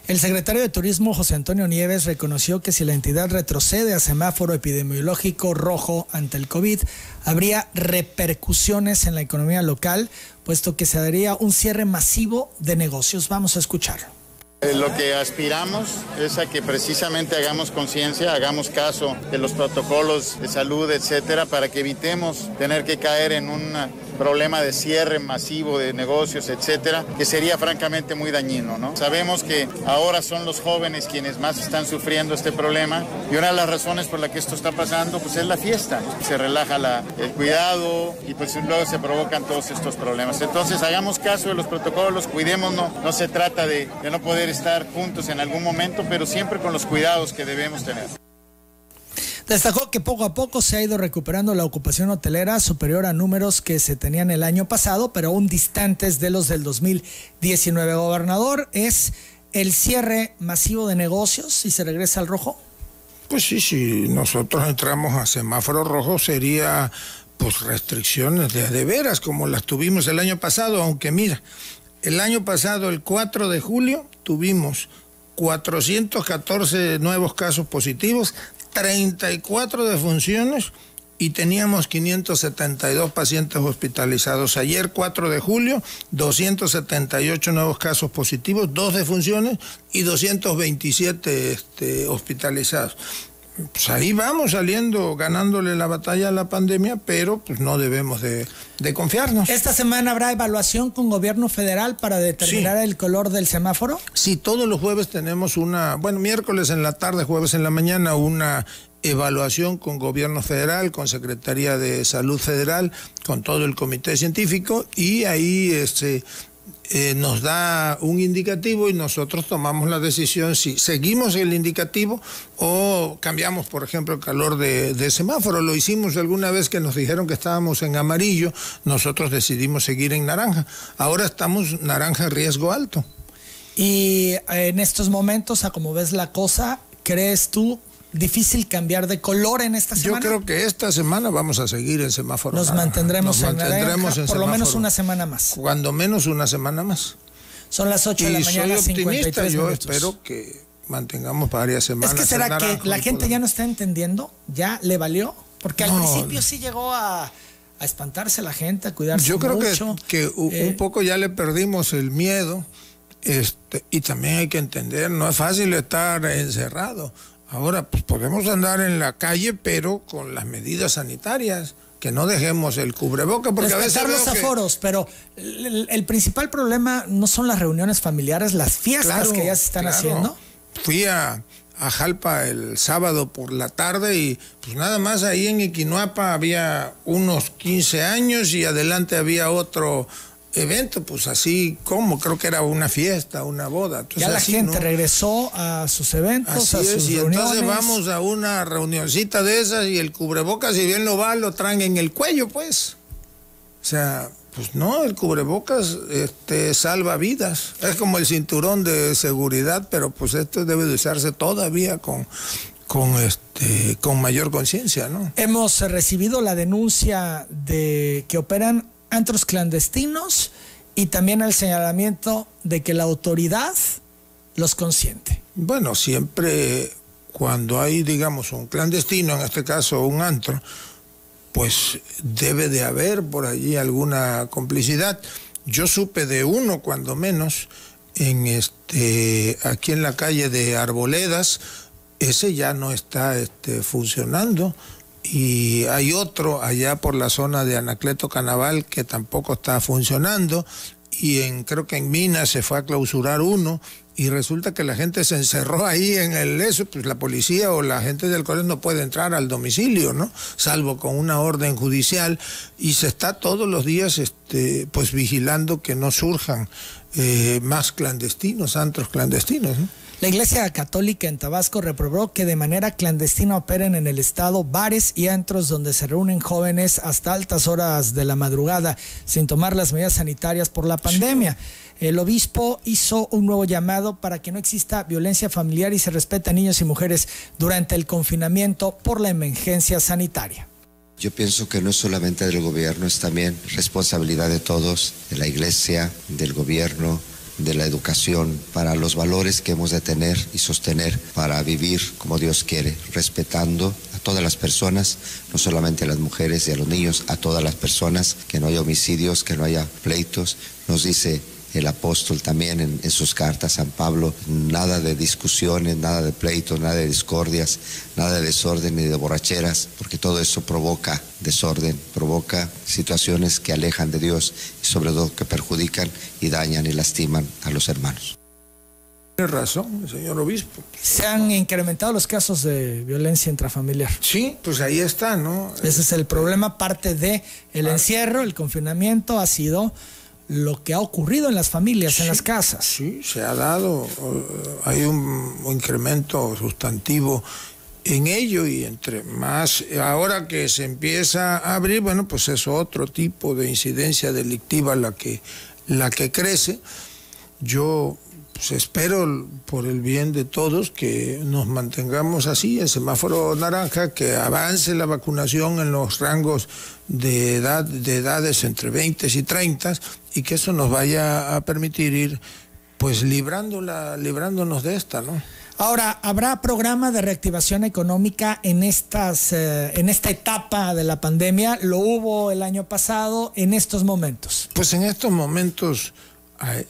el secretario de Turismo, José Antonio Nieves, reconoció que si la entidad retrocede a semáforo epidemiológico rojo ante el COVID, habría repercusiones en la economía local, puesto que se daría un cierre masivo de negocios. Vamos a escucharlo. Eh, lo que aspiramos es a que precisamente hagamos conciencia, hagamos caso de los protocolos de salud, etcétera, para que evitemos tener que caer en una problema de cierre masivo de negocios, etcétera, que sería francamente muy dañino, ¿no? Sabemos que ahora son los jóvenes quienes más están sufriendo este problema y una de las razones por la que esto está pasando pues es la fiesta. Se relaja el cuidado y pues luego se provocan todos estos problemas. Entonces hagamos caso de los protocolos, cuidémonos, no se trata de, de no poder estar juntos en algún momento, pero siempre con los cuidados que debemos tener. Destacó que poco a poco se ha ido recuperando la ocupación hotelera superior a números que se tenían el año pasado, pero aún distantes de los del 2019. Gobernador, ¿es el cierre masivo de negocios y se regresa al rojo? Pues sí, si nosotros entramos a semáforo rojo sería pues restricciones de, de veras como las tuvimos el año pasado, aunque mira, el año pasado, el 4 de julio, tuvimos 414 nuevos casos positivos, 34 defunciones y teníamos 572 pacientes hospitalizados. Ayer, 4 de julio, 278 nuevos casos positivos, dos defunciones y 227 este, hospitalizados pues ahí vamos saliendo, ganándole la batalla a la pandemia, pero pues no debemos de, confiarnos. ¿Esta semana habrá evaluación con gobierno federal para determinar el color del semáforo? Sí, todos los jueves tenemos una, bueno, miércoles en la tarde, jueves en la mañana, una evaluación con gobierno federal, con Secretaría de Salud Federal, con todo el comité científico y ahí este eh, nos da un indicativo y nosotros tomamos la decisión si seguimos el indicativo o cambiamos, por ejemplo, el calor de, semáforo. Lo hicimos alguna vez que nos dijeron que estábamos en amarillo, nosotros decidimos seguir en naranja. Ahora estamos naranja riesgo alto. Y en estos momentos, a como ves la cosa, ¿crees tú difícil cambiar de color en esta semana? Yo creo que esta semana vamos a seguir en semáforo. Nos mantendremos, en, mantendremos por lo menos una semana más. Cuando menos una semana más. Son las 8 de la mañana. Soy optimista, yo espero que mantengamos varias semanas. Es que será que la gente ya no está entendiendo, ya le valió, porque al principio sí llegó a, espantarse la gente, a cuidarse Yo creo mucho. que, que un eh, poco ya le perdimos el miedo. Este, y también hay que entender, no es fácil estar encerrado. Ahora, pues podemos andar en la calle, pero con las medidas sanitarias, que no dejemos el cubreboca, porque a veces. los aforos, pero el, principal problema no son las reuniones familiares, las fiestas que ya se están haciendo. Fui a, a Jalpa el sábado por la tarde y pues nada más ahí en Equinuapa había unos 15 años y adelante había otro evento, pues así como, creo que era una fiesta, una boda. ya la gente regresó a sus eventos, a sus y entonces vamos a una reunioncita de esas y el cubrebocas, si bien lo va, lo traen en el cuello, pues. O sea, Pues no, el cubrebocas este, salva vidas. Es como el cinturón de seguridad, pero pues esto debe de usarse todavía con, con, este, con mayor conciencia, ¿no? Hemos recibido la denuncia de que operan antros clandestinos y también el señalamiento de que la autoridad los consiente. Bueno, siempre cuando hay, digamos, un clandestino, en este caso un antro, pues debe de haber por allí alguna complicidad. Yo supe de uno, cuando menos, en este, aquí en la calle de Arboledas, ese ya no está este, funcionando. Y hay otro allá por la zona de Anacleto Canaval que tampoco está funcionando. Y en, creo que en Minas se fue a clausurar uno y resulta que la gente se encerró ahí en el eso, pues la policía o la gente del colegio no puede entrar al domicilio, ¿no? Salvo con una orden judicial y se está todos los días este pues vigilando que no surjan eh, más clandestinos, antros clandestinos, ¿no? La Iglesia Católica en Tabasco reprobó que de manera clandestina operen en el estado bares y antros donde se reúnen jóvenes hasta altas horas de la madrugada sin tomar las medidas sanitarias por la pandemia. El obispo hizo un nuevo llamado para que no exista violencia familiar y se respete a niños y mujeres durante el confinamiento por la emergencia sanitaria. Yo pienso que no es solamente del gobierno, es también responsabilidad de todos, de la iglesia, del gobierno, de la educación, para los valores que hemos de tener y sostener para vivir como Dios quiere, respetando a todas las personas, no solamente a las mujeres y a los niños, a todas las personas, que no haya homicidios, que no haya pleitos. Nos dice el apóstol también en, sus cartas, San Pablo, nada de discusiones, nada de pleitos, nada de discordias, nada de desorden ni de borracheras, porque todo eso provoca desorden, provoca situaciones que alejan de Dios y sobre todo que perjudican y dañan y lastiman a los hermanos. Tiene razón, señor obispo. Se han incrementado los casos de violencia intrafamiliar. Sí, pues ahí está, ¿no? Ese es el problema, parte de el encierro, el confinamiento ha sido lo que ha ocurrido en las familias, en las casas. Sí, se ha dado, eh, hay un, incremento sustantivo en ello y entre más, ahora que se empieza a abrir, bueno, pues es otro tipo de incidencia delictiva la que, la que crece. Yo pues espero por el bien de todos que nos mantengamos así, en semáforo naranja, que avance la vacunación en los rangos de edad, de edades entre 20 y 30 y que eso nos vaya a permitir ir pues librándola, librándonos de esta, ¿no? Ahora, ¿habrá programa de reactivación económica en, estas, eh, en esta etapa de la pandemia? ¿Lo hubo el año pasado en estos momentos? Pues en estos momentos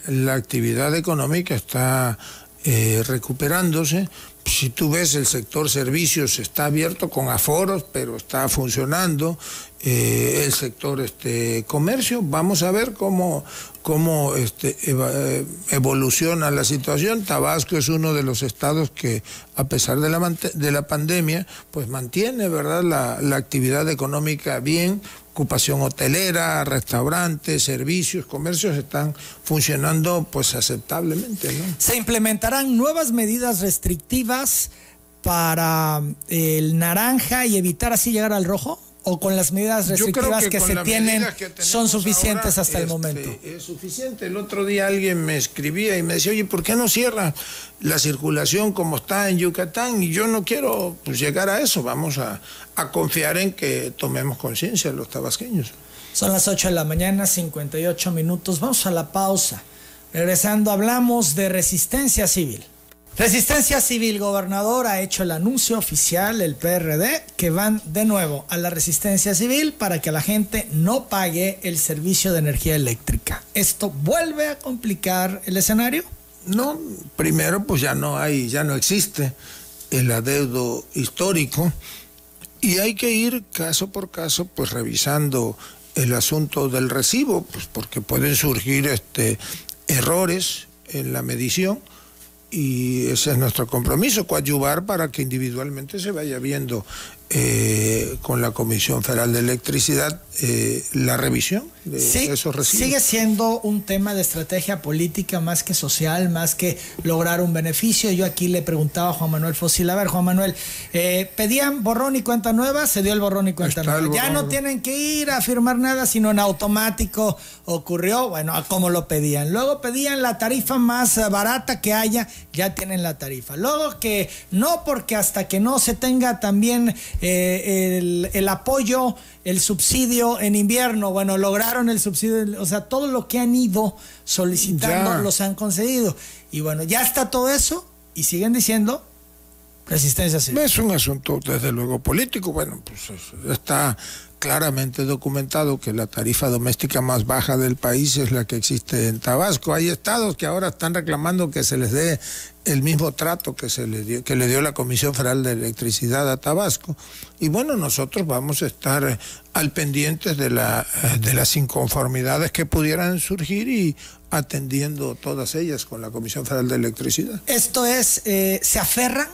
la actividad económica está eh, recuperándose. Si tú ves el sector servicios está abierto con aforos, pero está funcionando. Eh, el sector este, comercio, vamos a ver cómo, cómo este, eh, evoluciona la situación. Tabasco es uno de los estados que, a pesar de la, de la pandemia, pues mantiene ¿verdad? La, la actividad económica bien, ocupación hotelera, restaurantes, servicios, comercios están funcionando pues aceptablemente. Se implementarán nuevas medidas restrictivas para el naranja y evitar así llegar al rojo o con las medidas restrictivas que, se tienen son suficientes hasta el este, momento? Es suficiente. El otro día alguien me escribía y me decía, oye, ¿por qué no cierra la circulación como está en Yucatán? Y yo no quiero pues, llegar a eso. Vamos a, a confiar en que tomemos conciencia los tabasqueños. Son las 8 de la mañana, 58 minutos. Vamos a la pausa. Regresando, hablamos de resistencia civil. Resistencia Civil Gobernador ha hecho el anuncio oficial, el PRD, que van de nuevo a la resistencia civil para que la gente no pague el servicio de energía eléctrica. ¿Esto vuelve a complicar el escenario? No, primero pues ya no hay, ya no existe el adeudo histórico y hay que ir caso por caso pues revisando el asunto del recibo, pues porque pueden surgir este errores en la medición y ese es nuestro compromiso, coadyuvar para que individualmente se vaya viendo eh, con la Comisión Federal de Electricidad eh, la revisión de esos residuos. Sigue siendo un tema de estrategia política más que social, más que lograr un beneficio. Yo aquí le preguntaba a Juan Manuel Fósil, a ver Juan Manuel, eh, pedían borrón y cuenta nueva, se dio el borrón y cuenta nueva. Ya no tienen que ir a firmar nada, sino en automático ocurrió, bueno, a como lo pedían. Luego pedían la tarifa más barata que haya, ya tienen la tarifa. Luego que no, porque hasta que no se tenga también eh, el, apoyo, el subsidio en invierno, bueno, lograron el subsidio, o sea, todo lo que han ido solicitando los han concedido. Y bueno, ya está todo eso y siguen diciendo resistencia civil. Es un asunto, desde luego, político. Bueno, pues está claramente documentado que la tarifa doméstica más baja del país es la que existe en Tabasco. Hay estados que ahora están reclamando que se les dé el mismo trato que se le dio, que le dio la Comisión Federal de Electricidad a Tabasco. Y bueno, nosotros vamos a estar eh, al pendiente de la eh, de las inconformidades que pudieran surgir y atendiendo todas ellas con la Comisión Federal de Electricidad. Esto es, eh, ¿se aferran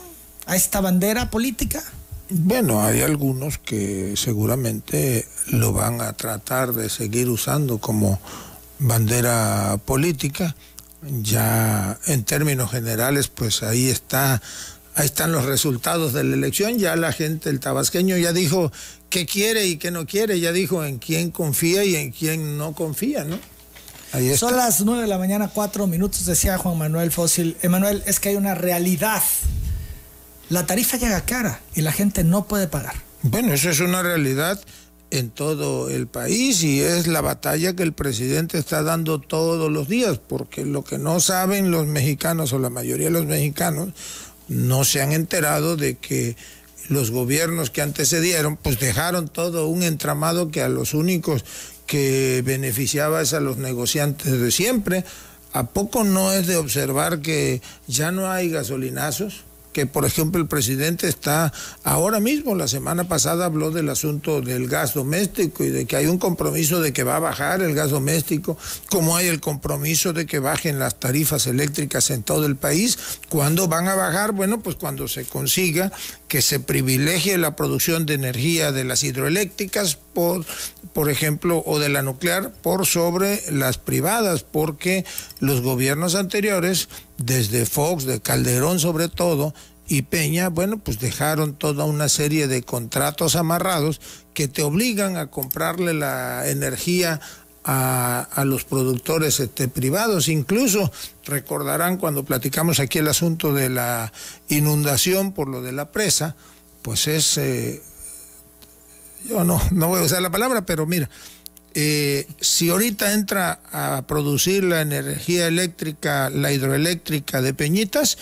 a esta bandera política? Bueno, hay algunos que seguramente lo van a tratar de seguir usando como bandera política. Ya en términos generales, pues ahí está, ahí están los resultados de la elección. Ya la gente, el tabasqueño ya dijo qué quiere y qué no quiere, ya dijo en quién confía y en quién no confía, ¿no? Ahí Son las nueve de la mañana, cuatro minutos, decía Juan Manuel Fósil. Emanuel, es que hay una realidad la tarifa llega cara y la gente no puede pagar. Bueno, eso es una realidad en todo el país y es la batalla que el presidente está dando todos los días, porque lo que no saben los mexicanos o la mayoría de los mexicanos no se han enterado de que los gobiernos que antecedieron pues dejaron todo un entramado que a los únicos que beneficiaba es a los negociantes de siempre. ¿A poco no es de observar que ya no hay gasolinazos? Que por ejemplo el presidente está ahora mismo, la semana pasada habló del asunto del gas doméstico y de que hay un compromiso de que va a bajar el gas doméstico, como hay el compromiso de que bajen las tarifas eléctricas en todo el país. ¿Cuándo van a bajar? Bueno, pues cuando se consiga que se privilegie la producción de energía de las hidroeléctricas por, por ejemplo, o de la nuclear por sobre las privadas, porque los gobiernos anteriores, desde Fox, de Calderón sobre todo, y Peña, bueno, pues dejaron toda una serie de contratos amarrados que te obligan a comprarle la energía a, los productores este, privados. Incluso recordarán cuando platicamos aquí el asunto de la inundación por lo de la presa, pues es eh, yo no, no voy a usar la palabra, pero mira, eh, si ahorita entra a producir la energía eléctrica, la hidroeléctrica de Peñitas,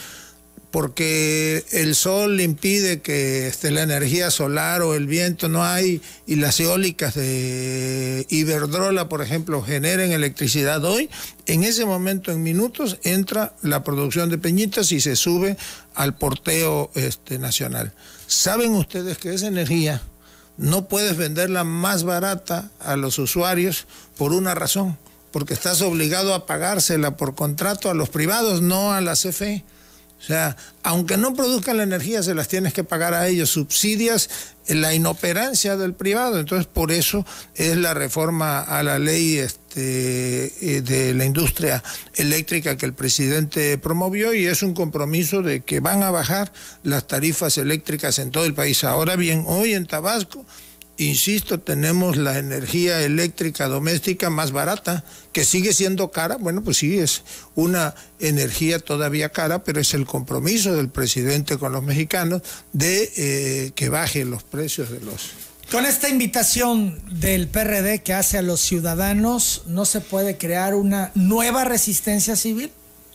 porque el sol impide que esté la energía solar o el viento no hay y las eólicas de Iberdrola, por ejemplo, generen electricidad hoy, en ese momento, en minutos, entra la producción de Peñitas y se sube al porteo este, nacional. ¿Saben ustedes que esa energía no puedes venderla más barata a los usuarios por una razón, porque estás obligado a pagársela por contrato a los privados, no a la CFE. O sea, aunque no produzcan la energía, se las tienes que pagar a ellos. Subsidias la inoperancia del privado. Entonces, por eso es la reforma a la ley este, eh, de la industria eléctrica que el presidente promovió y es un compromiso de que van a bajar las tarifas eléctricas en todo el país. Ahora bien, hoy en Tabasco insisto, tenemos la energía eléctrica doméstica más barata, que sigue siendo cara. Bueno, pues sí, es una energía todavía cara, pero es el compromiso del presidente con los mexicanos de eh, que bajen los precios de los... Con esta invitación del PRD que hace a los ciudadanos, ¿no se puede crear una nueva resistencia civil?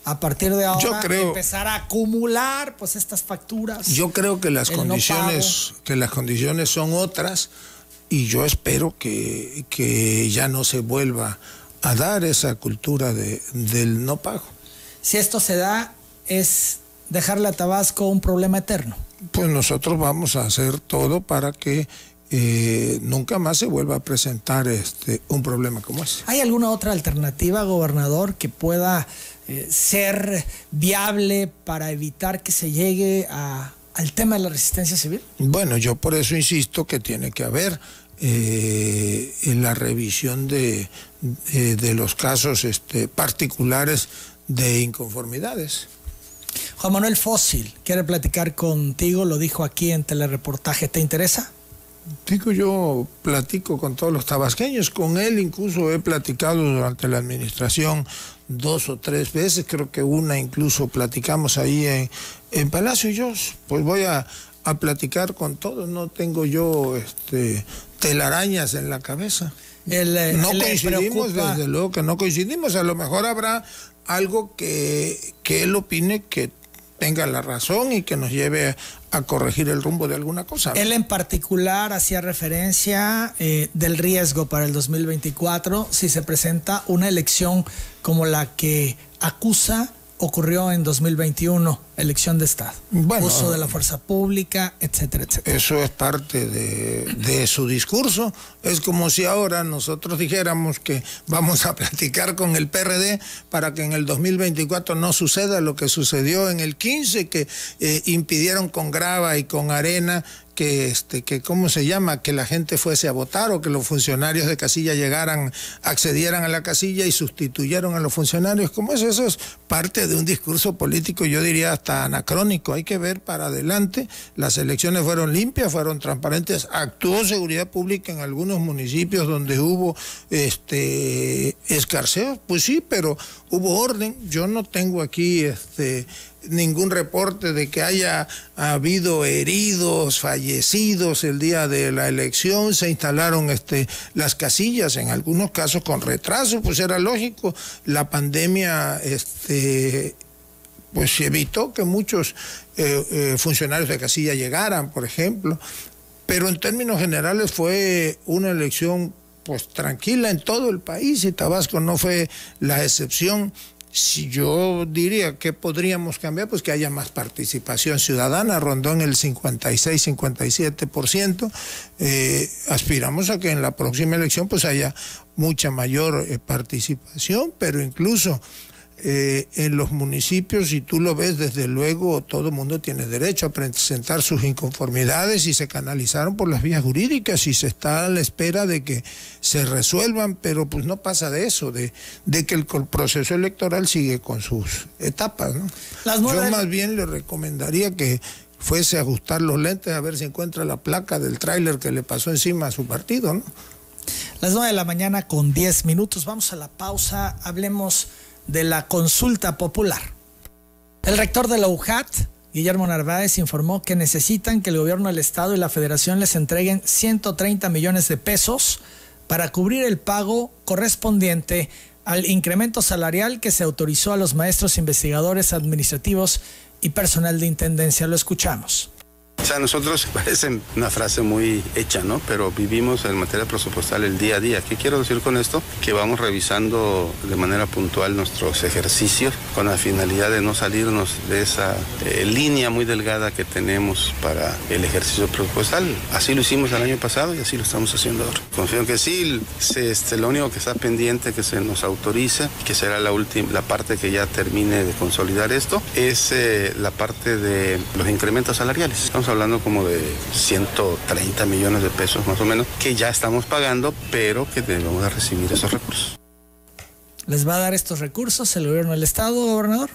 a partir de ahora empezar a acumular pues estas facturas. Yo creo que las condiciones que las condiciones son otras y yo espero que, que ya no se vuelva a dar esa cultura de, del no pago. Si esto se da, es dejarle a Tabasco un problema eterno. Pues nosotros vamos a hacer todo para que eh, nunca más se vuelva a presentar este, un problema como ese. ¿Hay alguna otra alternativa, gobernador, que pueda eh, ser viable para evitar que se llegue a al tema de la resistencia civil? Bueno, yo por eso insisto que tiene que haber eh, en la revisión de, de, los casos este, particulares de inconformidades. Juan Manuel Fósil quiere platicar contigo, lo dijo aquí en telereportaje, ¿te interesa? Digo, yo platico con todos los tabasqueños, con él incluso he platicado durante la administración dos o tres veces, creo que una incluso platicamos ahí en, en Palacio. Y yo pues voy a, a platicar con todos, no tengo yo este, telarañas en la cabeza. Eh, no coincidimos, desde luego que no coincidimos, a lo mejor habrá algo que, que él opine que tenga la razón y que nos lleve a corregir el rumbo de alguna cosa. Él en particular hacía referencia eh, del riesgo para el 2024 si se presenta una elección como la que acusa ocurrió en 2021, elección de Estado, uso de la fuerza pública, etcétera, etcétera. Eso es parte de, de, su discurso. Es como si ahora nosotros dijéramos que vamos a platicar con el PRD para que en el 2024 no suceda lo que sucedió en el 15, que eh, impidieron con grava y con arena que este que cómo se llama que la gente fuese a votar o que los funcionarios de casilla llegaran accedieran a la casilla y sustituyeron a los funcionarios. Como eso eso es parte de un discurso político yo diría hasta anacrónico. Hay que ver para adelante. Las elecciones fueron limpias fueron transparentes. Actuó seguridad pública en algunos municipios donde hubo este escarceos. Pues sí pero hubo orden. Yo no tengo aquí este ningún reporte de que haya habido heridos, fallecidos el día de la elección, se instalaron este, las casillas, en algunos casos con retraso, pues era lógico, la pandemia este, pues evitó que muchos eh, eh, funcionarios de casilla llegaran, por ejemplo, pero en términos generales fue una elección pues tranquila en todo el país y Tabasco no fue la excepción si yo diría que podríamos cambiar, pues que haya más participación ciudadana, rondó en el 56-57%. Eh, aspiramos a que en la próxima elección pues haya mucha mayor eh, participación, pero incluso eh, en los municipios, si tú lo ves, desde luego todo el mundo tiene derecho a presentar sus inconformidades y se canalizaron por las vías jurídicas y se está a la espera de que se resuelvan, pero pues no pasa de eso, de, de que el, proceso electoral sigue con sus etapas. ¿no? Yo más bien le recomendaría que fuese a ajustar los lentes a ver si encuentra la placa del tráiler que le pasó encima a su partido. ¿no? Las nueve de la mañana con 10 minutos, vamos a la pausa, hablemos de la consulta popular. El rector de la UJAT, Guillermo Narváez, informó que necesitan que el gobierno del Estado y la Federación les entreguen 130 millones de pesos para cubrir el pago correspondiente al incremento salarial que se autorizó a los maestros investigadores administrativos y personal de intendencia. Lo escuchamos. O sea, nosotros parece una frase muy hecha, ¿no? Pero vivimos en materia presupuestal el día a día. ¿Qué quiero decir con esto? Que vamos revisando de manera puntual nuestros ejercicios con la finalidad de no salirnos de esa eh, línea muy delgada que tenemos para el ejercicio presupuestal. Así lo hicimos el año pasado y así lo estamos haciendo ahora. Confío en que sí, este, lo único que está pendiente que se nos autorice, que será la última, la parte que ya termine de consolidar esto, es eh, la parte de los incrementos salariales hablando como de 130 millones de pesos más o menos, que ya estamos pagando, pero que debemos de recibir esos recursos. ¿Les va a dar estos recursos el gobierno del Estado, gobernador?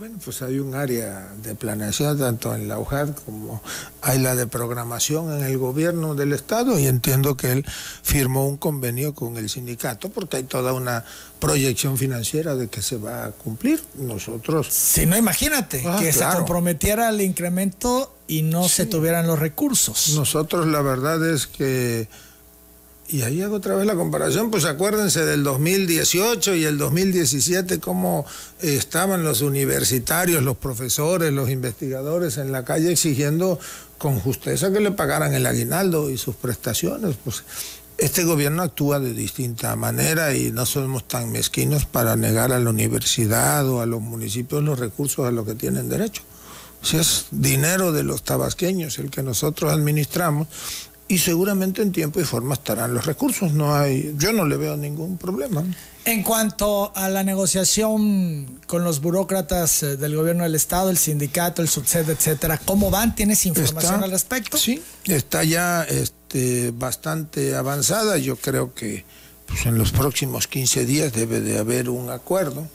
Bueno, pues hay un área de planeación tanto en la UJAD como hay la de programación en el gobierno del Estado y entiendo que él firmó un convenio con el sindicato porque hay toda una proyección financiera de que se va a cumplir. Nosotros... Si no, imagínate ah, que se comprometiera el incremento y no se tuvieran los recursos. Nosotros la verdad es que y ahí hago otra vez la comparación, pues acuérdense del 2018 y el 2017, cómo estaban los universitarios, los profesores, los investigadores en la calle exigiendo con justeza que le pagaran el aguinaldo y sus prestaciones. Pues este gobierno actúa de distinta manera y no somos tan mezquinos para negar a la universidad o a los municipios los recursos a los que tienen derecho. Si es dinero de los tabasqueños el que nosotros administramos, y seguramente en tiempo y forma estarán los recursos. No hay, yo no le veo ningún problema. En cuanto a la negociación con los burócratas eh, del gobierno del estado, el sindicato, el subsed, etcétera, ¿cómo van? ¿Tienes información al respecto? Sí, está ya este, bastante avanzada. Yo creo que pues, en los próximos 15 días debe de haber un acuerdo.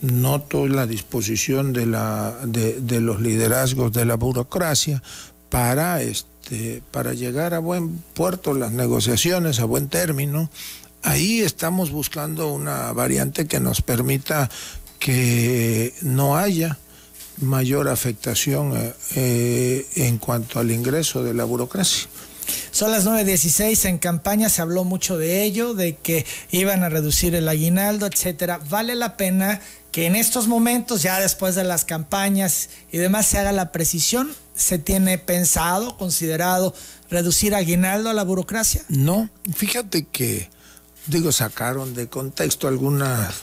Noto la disposición de, la, de, de los liderazgos de la burocracia para este, este, para llegar a buen puerto las negociaciones, a buen término. Ahí estamos buscando una variante que nos permita que no haya mayor afectación eh, eh, en cuanto al ingreso de la burocracia. Son las 9.16, en campaña se habló mucho de ello, de que iban a reducir el aguinaldo, etcétera. Vale la pena que en estos momentos, ya después de las campañas y demás, se haga la precisión se tiene pensado, considerado reducir aguinaldo a la burocracia? No, fíjate que, digo, sacaron de contexto algunas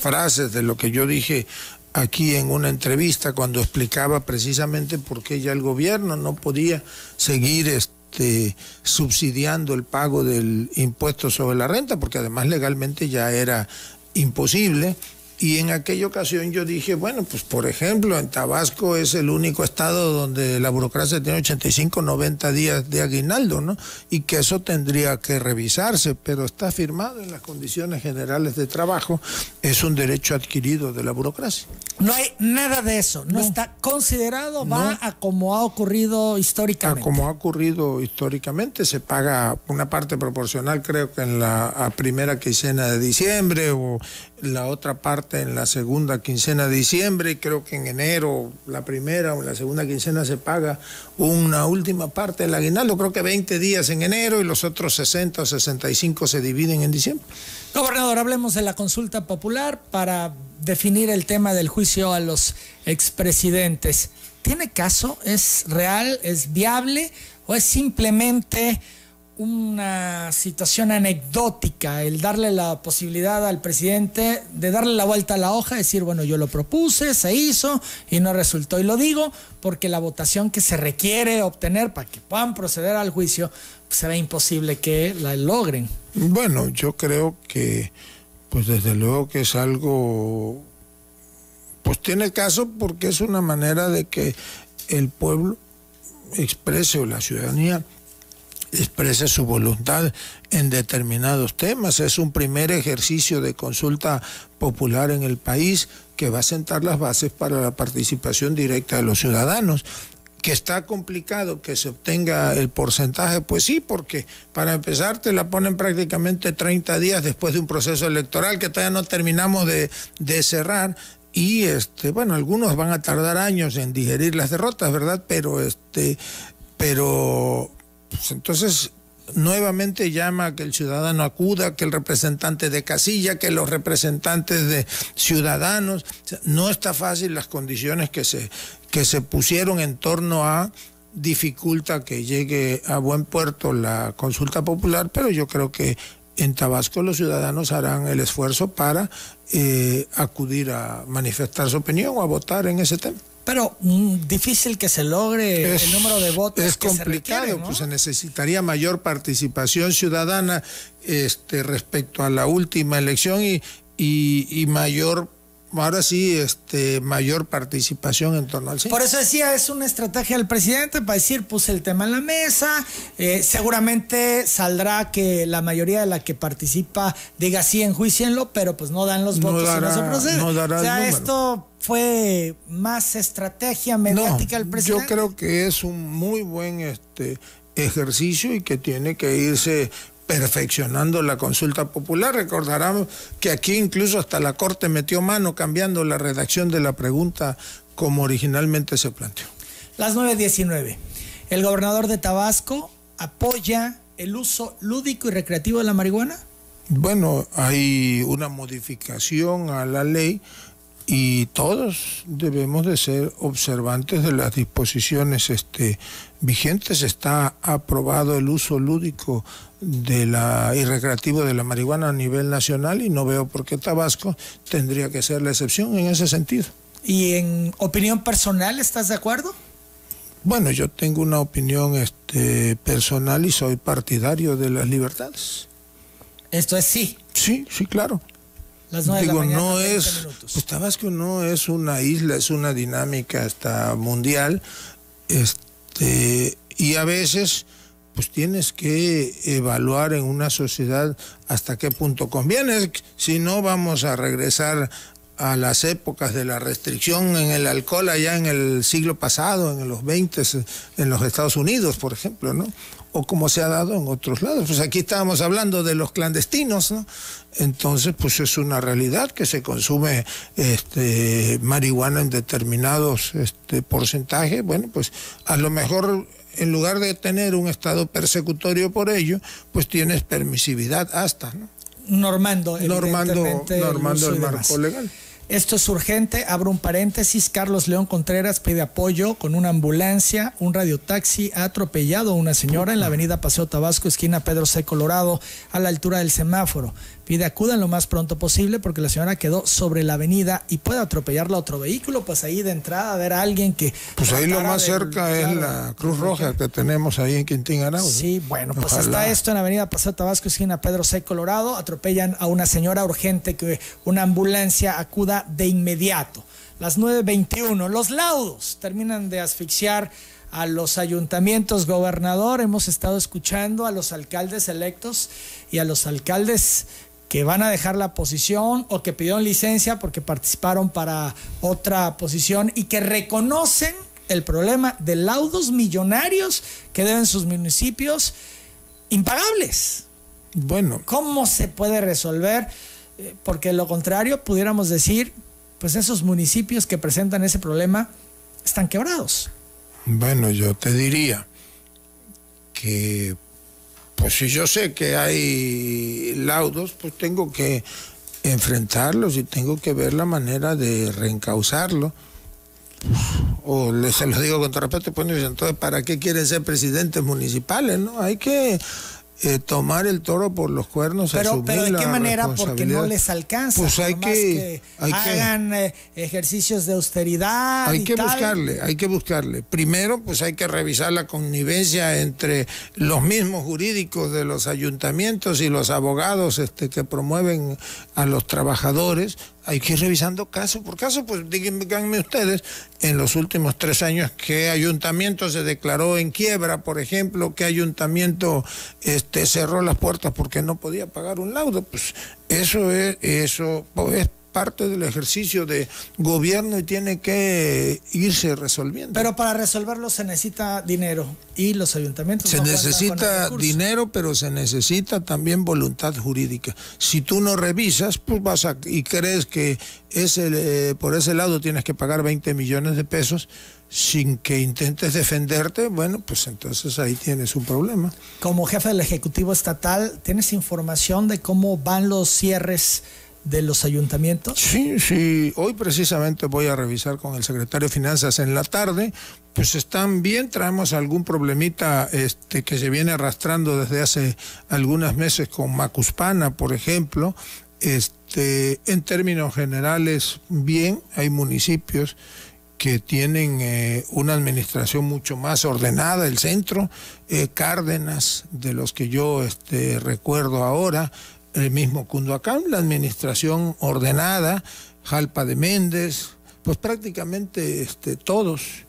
frases de lo que yo dije aquí en una entrevista cuando explicaba precisamente por qué ya el gobierno no podía seguir este, subsidiando el pago del impuesto sobre la renta, porque además legalmente ya era imposible y en aquella ocasión yo dije, bueno, pues por ejemplo, en Tabasco es el único estado donde la burocracia tiene 85, 90 días de aguinaldo, ¿no? Y que eso tendría que revisarse, pero está firmado en las condiciones generales de trabajo, es un derecho adquirido de la burocracia. No hay nada de eso, no, está considerado, va a como ha ocurrido históricamente. A como ha ocurrido históricamente, se paga una parte proporcional, creo que en la primera quincena de diciembre o la otra parte en la segunda quincena de diciembre, creo que en enero, la primera o la segunda quincena se paga una última parte del aguinaldo, creo que 20 días en enero y los otros 60 o 65 se dividen en diciembre. Gobernador, hablemos de la consulta popular para definir el tema del juicio a los expresidentes. ¿Tiene caso? ¿Es real? ¿Es viable? ¿O es simplemente una situación anecdótica el darle la posibilidad al presidente de darle la vuelta a la hoja, decir, bueno, yo lo propuse, se hizo y no resultó. Y lo digo porque la votación que se requiere obtener para que puedan proceder al juicio pues, se ve imposible que la logren. Bueno, yo creo que, pues desde luego que es algo, pues tiene caso porque es una manera de que el pueblo exprese o la ciudadanía exprese su voluntad en determinados temas. Es un primer ejercicio de consulta popular en el país que va a sentar las bases para la participación directa de los ciudadanos. Que está complicado que se obtenga el porcentaje, pues sí, porque para empezar te la ponen prácticamente 30 días después de un proceso electoral que todavía no terminamos de, de cerrar y este bueno algunos van a tardar años en digerir las derrotas verdad pero este pero pues entonces nuevamente llama a que el ciudadano acuda, que el representante de casilla, que los representantes de ciudadanos. no está fácil las condiciones que se, que se pusieron en torno a dificulta que llegue a buen puerto la consulta popular, pero yo creo que en Tabasco los ciudadanos harán el esfuerzo para eh, acudir a manifestar su opinión o a votar en ese tema. Pero mm, difícil que se logre el número de votos. Es complicado, se pues se necesitaría mayor participación ciudadana este, respecto a la última elección y, y, mayor ahora sí, este, mayor participación en torno al Por eso decía, es una estrategia del presidente para decir, puse el tema en la mesa, eh, seguramente saldrá que la mayoría de la que participa diga sí, enjuicienlo, pero pues no dan los votos y no se procede. No dará o sea, esto fue más estrategia mediática del presidente. Yo creo que es un muy buen este ejercicio y que tiene que irse perfeccionando la consulta popular. Recordarán que aquí incluso hasta la Corte metió mano cambiando la redacción de la pregunta como originalmente se planteó. Las 9.19. ¿El gobernador de Tabasco apoya el uso lúdico y recreativo de la marihuana? Bueno, hay una modificación a la ley y todos debemos de ser observantes de las disposiciones este, vigentes. Está aprobado el uso lúdico de la, y recreativo de la marihuana a nivel nacional y no veo por qué Tabasco tendría que ser la excepción en ese sentido. ¿Y en opinión personal estás de acuerdo? Bueno, yo tengo una opinión este, personal y soy partidario de las libertades. Esto es sí. Sí, sí, claro. Las Digo, de la mañana, no es, pues Tabasco no es una isla, es una dinámica hasta mundial, este, y a veces pues tienes que evaluar en una sociedad hasta qué punto conviene, si no vamos a regresar a las épocas de la restricción en el alcohol allá en el siglo pasado, en los 20, en los Estados Unidos, por ejemplo, ¿no? O como se ha dado en otros lados. Pues aquí estábamos hablando de los clandestinos, ¿no? Entonces, pues es una realidad que se consume este, marihuana en determinados este, porcentajes. Bueno, pues a lo mejor en lugar de tener un estado persecutorio por ello, pues tienes permisividad hasta, ¿no? Normando, normando, normando el marco legal. Esto es urgente, abro un paréntesis, Carlos León Contreras pide apoyo con una ambulancia, un radiotaxi ha atropellado a una señora en la avenida Paseo Tabasco, esquina Pedro C. Colorado, a la altura del semáforo. Pide acudan lo más pronto posible porque la señora quedó sobre la avenida y puede atropellarla otro vehículo, pues ahí de entrada a ver a alguien que... Pues ahí lo más cerca es la Cruz Roja que tenemos ahí en Quintín Arau. Sí, bueno, pues está esto en la avenida Paseo Tabasco, esquina Pedro C. Colorado, atropellan a una señora urgente que una ambulancia acuda de inmediato. Las 9.21, los laudos terminan de asfixiar a los ayuntamientos, gobernador, hemos estado escuchando a los alcaldes electos y a los alcaldes que van a dejar la posición o que pidieron licencia porque participaron para otra posición y que reconocen el problema de laudos millonarios que deben sus municipios impagables. Bueno. ¿Cómo se puede resolver? Eh, porque lo contrario pudiéramos decir, pues esos municipios que presentan ese problema están quebrados. Bueno, yo te diría que, pues si yo sé que hay laudos, pues tengo que enfrentarlos y tengo que ver la manera de reencauzarlo. O se lo digo con todo respeto, pues entonces, ¿para qué quieren ser presidentes municipales? no Hay que eh, tomar el toro por los cuernos. Pero, pero ¿de qué manera? Porque no les alcanza. Pues hay que, hagan eh, ejercicios de austeridad. Hay que buscarle, hay que buscarle. Primero, pues hay que revisar la connivencia entre los mismos jurídicos de los ayuntamientos y los abogados este, que promueven a los trabajadores hay que ir revisando caso por caso, pues díganme ustedes, en los últimos tres años, qué ayuntamiento se declaró en quiebra, por ejemplo, qué ayuntamiento este, cerró las puertas porque no podía pagar un laudo, pues eso es, eso es parte del ejercicio de gobierno y tiene que irse resolviendo. Pero para resolverlo se necesita dinero y los ayuntamientos. Se necesita dinero, pero se necesita también voluntad jurídica. Si tú no revisas, pues vas a, y crees que ese, eh, por ese lado tienes que pagar 20 millones de pesos sin que intentes defenderte, bueno, pues entonces ahí tienes un problema. Como jefe del Ejecutivo Estatal, ¿tienes información de cómo van los cierres? De los ayuntamientos? Sí, sí. Hoy precisamente voy a revisar con el secretario de Finanzas en la tarde. Pues están bien, traemos algún problemita este, que se viene arrastrando desde hace algunos meses con Macuspana, por ejemplo. Este, en términos generales, bien, hay municipios que tienen eh, una administración mucho más ordenada, el centro, eh, Cárdenas, de los que yo este, recuerdo ahora, el mismo Cunduacán, la administración ordenada, Jalpa de Méndez, pues prácticamente este, todos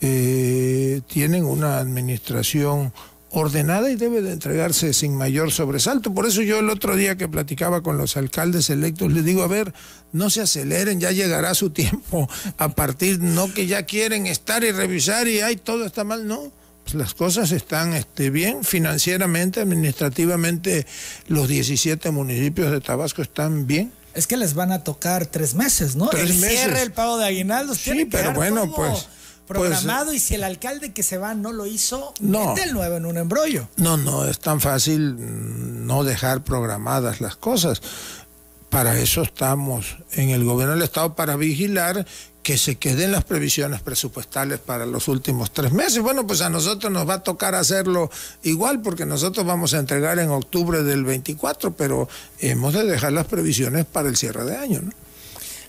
eh, tienen una administración ordenada y debe de entregarse sin mayor sobresalto. Por eso yo el otro día que platicaba con los alcaldes electos les digo, a ver, no se aceleren, ya llegará su tiempo a partir, no que ya quieren estar y revisar y ay, todo está mal, no las cosas están este, bien financieramente, administrativamente, los 17 municipios de Tabasco están bien. Es que les van a tocar tres meses, ¿no? Tres el meses. cierre, el pago de aguinaldos. Sí, pero bueno, pues, pues. Programado y si el alcalde que se va no lo hizo, no, el nuevo en un embrollo. No, no, es tan fácil no dejar programadas las cosas. Para eso estamos en el gobierno del Estado, para vigilar que se queden las previsiones presupuestales para los últimos tres meses. Bueno, pues a nosotros nos va a tocar hacerlo igual porque nosotros vamos a entregar en octubre del 24, pero hemos de dejar las previsiones para el cierre de año. ¿no?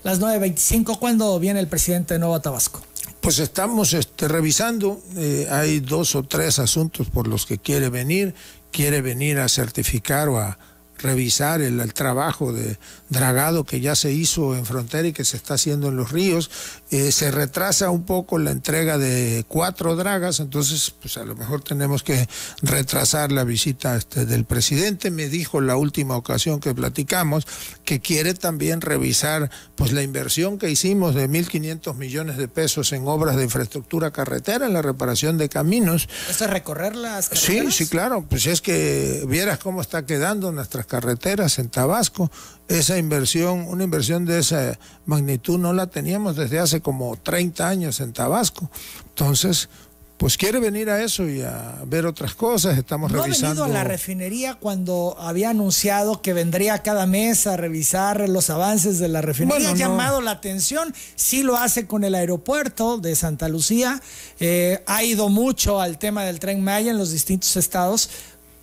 Las 9.25, ¿cuándo viene el presidente de Nueva Tabasco? Pues estamos este, revisando, eh, hay dos o tres asuntos por los que quiere venir, quiere venir a certificar o a revisar el, trabajo de dragado que ya se hizo en frontera y que se está haciendo en los ríos. Eh, se retrasa un poco la entrega de cuatro dragas, entonces pues a lo mejor tenemos que retrasar la visita este, del presidente. Me dijo la última ocasión que platicamos que quiere también revisar pues la inversión que hicimos de 1.500 millones de pesos en obras de infraestructura carretera, en la reparación de caminos. ¿Eso es recorrer las carreteras? Sí, sí, claro. Pues es que vieras cómo está quedando nuestras carreteras en Tabasco. Esa inversión, una inversión de esa magnitud no la teníamos desde hace como 30 años en Tabasco. Entonces, pues quiere venir a eso y a ver otras cosas. Estamos ¿No revisando. ha venido a la refinería cuando había anunciado que vendría cada mes a revisar los avances de la refinería. ha llamado la atención. Sí lo hace con el aeropuerto de Santa Lucía. Eh, ha ido mucho al tema del tren Maya en los distintos estados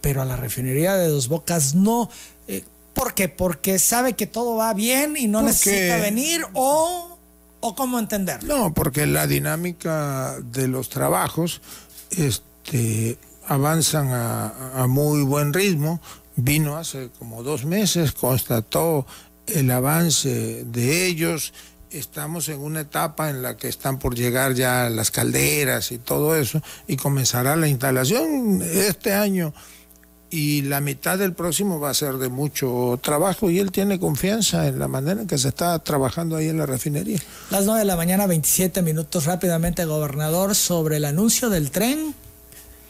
pero a la refinería de Dos Bocas no. Eh, ¿Por qué? Porque sabe que todo va bien y no necesita venir o, o cómo entender. No, porque la dinámica de los trabajos este, avanzan a, a muy buen ritmo. Vino hace como dos meses, constató el avance de ellos estamos en una etapa en la que están por llegar ya las calderas y todo eso y comenzará la instalación este año y la mitad del próximo va a ser de mucho trabajo y él tiene confianza en la manera en que se está trabajando ahí en la refinería. Las 9 de la mañana, 27 minutos rápidamente, gobernador, sobre el anuncio del tren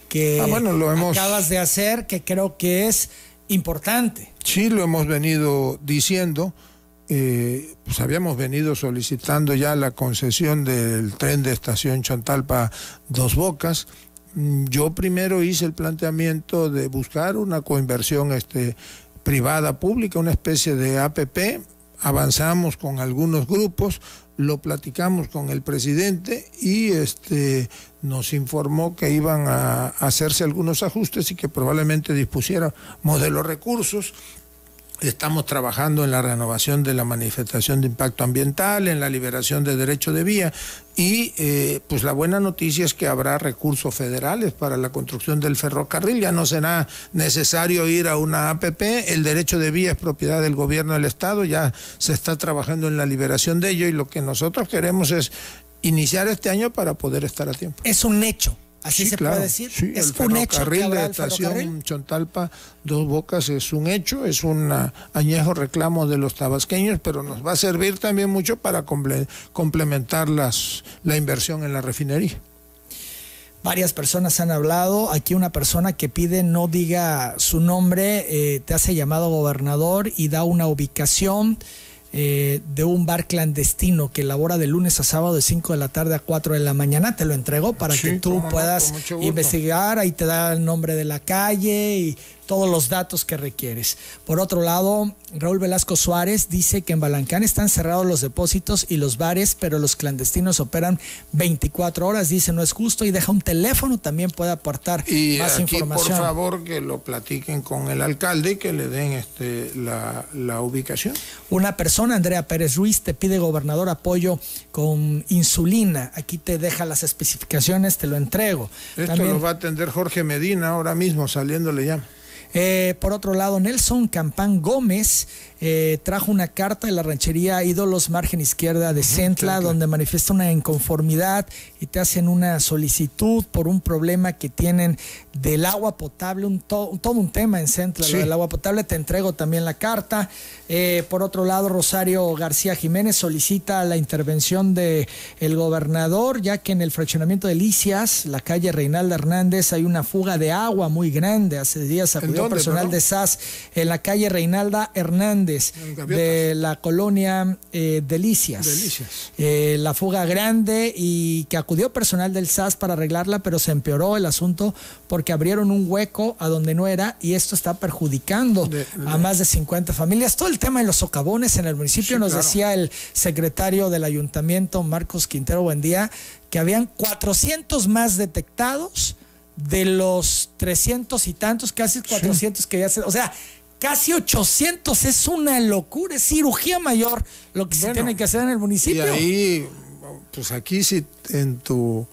que ah, lo hemos... acabas de hacer, que creo que es importante. Sí, lo hemos venido diciendo. Eh, pues habíamos venido solicitando ya la concesión del tren de estación Chontalpa Dos Bocas yo primero hice el planteamiento de buscar una coinversión este, privada pública, una especie de APP. Avanzamos con algunos grupos, lo platicamos con el presidente y este, nos informó que iban a hacerse algunos ajustes y que probablemente dispusiera modelos recursos. Estamos trabajando en la renovación de la manifestación de impacto ambiental, en la liberación de derecho de vía y eh, pues la buena noticia es que habrá recursos federales para la construcción del ferrocarril. Ya no será necesario ir a una APP. El derecho de vía es propiedad del gobierno del Estado. Ya se está trabajando en la liberación de ello y lo que nosotros queremos es iniciar este año para poder estar a tiempo. Es un hecho. Así se puede decir. es un hecho. Que de estación Chontalpa Dos Bocas es un hecho, es un añejo reclamo de los tabasqueños, pero nos va a servir también mucho para complementar las, la inversión en la refinería. Varias personas han hablado. Aquí una persona que pide no diga su nombre, eh, te hace llamado gobernador y da una ubicación. Eh, de un bar clandestino que elabora de lunes a sábado de 5 de la tarde a 4 de la mañana. Te lo entrego para que tú puedas investigar. Ahí te da el nombre de la calle y todos los datos que requieres. Por otro lado, Raúl Velasco Suárez dice que en Balancán están cerrados los depósitos y los bares, pero los clandestinos operan 24 horas. Dice no es justo y deja un teléfono, también puede aportar y más aquí, información. Por favor, que lo platiquen con el alcalde y que le den este, la, la ubicación. Una persona, Andrea Pérez Ruiz, te pide gobernador apoyo con insulina. Aquí te deja las especificaciones, te lo entrego. Esto lo va a atender Jorge Medina ahora mismo, saliéndole ya. Eh, por otro lado, Nelson Campán Gómez eh, trajo una carta de la ranchería Ídolos Margen Izquierda de Centla, donde manifiesta una inconformidad y te hacen una solicitud por un problema que tienen del agua potable, un todo un tema en Centla, del agua potable. Te entrego también la carta. Eh, por otro lado, Rosario García Jiménez solicita la intervención del el gobernador, ya que en el fraccionamiento de Licias, la calle Reinaldo Hernández, hay una fuga de agua muy grande. Hace días acudió personal de SAS en la calle Reinalda Hernández de la colonia eh, Delicias. Eh, la fuga grande y que acudió personal del SAS para arreglarla, pero se empeoró el asunto porque abrieron un hueco a donde no era y esto está perjudicando a más de 50 familias. Todo el tema de los socavones en el municipio nos decía el secretario del ayuntamiento, Marcos Quintero Buendía, que habían 400 más detectados de los 300 y tantos, casi 400 que ya se... O sea, casi 800 es una locura, es cirugía mayor lo que se tiene que hacer en el municipio. Y ahí pues aquí si en tu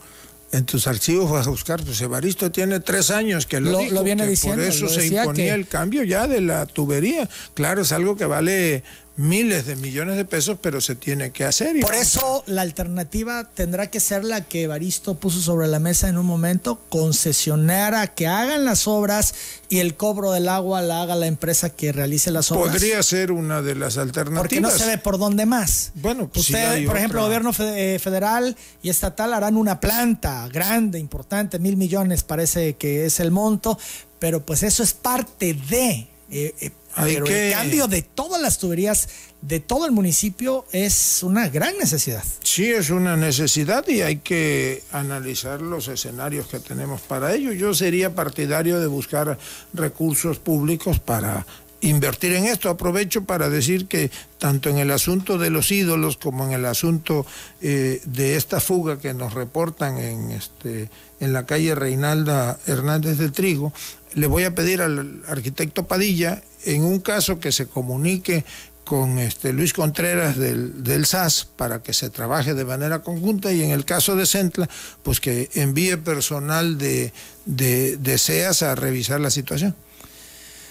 en tus archivos vas a buscar, pues Evaristo tiene tres años que lo, lo, viene diciendo. Por eso se imponía el cambio ya de la tubería. Claro, es algo que vale miles de millones de pesos, pero se tiene que hacer. Por eso la alternativa tendrá que ser la que Evaristo puso sobre la mesa en un momento, concesionar a que hagan las obras y el cobro del agua la haga la empresa que realice las obras. Podría ser una de las alternativas. Porque no se ve por dónde más. Bueno, pues Usted, por ejemplo, gobierno eh, federal y estatal harán una planta grande, importante, mil millones parece que es el monto, pero pues eso es parte de... Eh, eh, pero el cambio de todas las tuberías de todo el municipio es una gran necesidad. Sí, es una necesidad y hay que analizar los escenarios que tenemos para ello. Yo sería partidario de buscar recursos públicos para invertir en esto. Aprovecho para decir que tanto en el asunto de los ídolos como en el asunto eh, de esta fuga que nos reportan en, este, en la calle Reinalda Hernández del Trigo, le voy a pedir al arquitecto Padilla, en un caso que se comunique con este Luis Contreras del, SAS para que se trabaje de manera conjunta y en el caso de Centla, pues que envíe personal de, de, de SEAS a revisar la situación.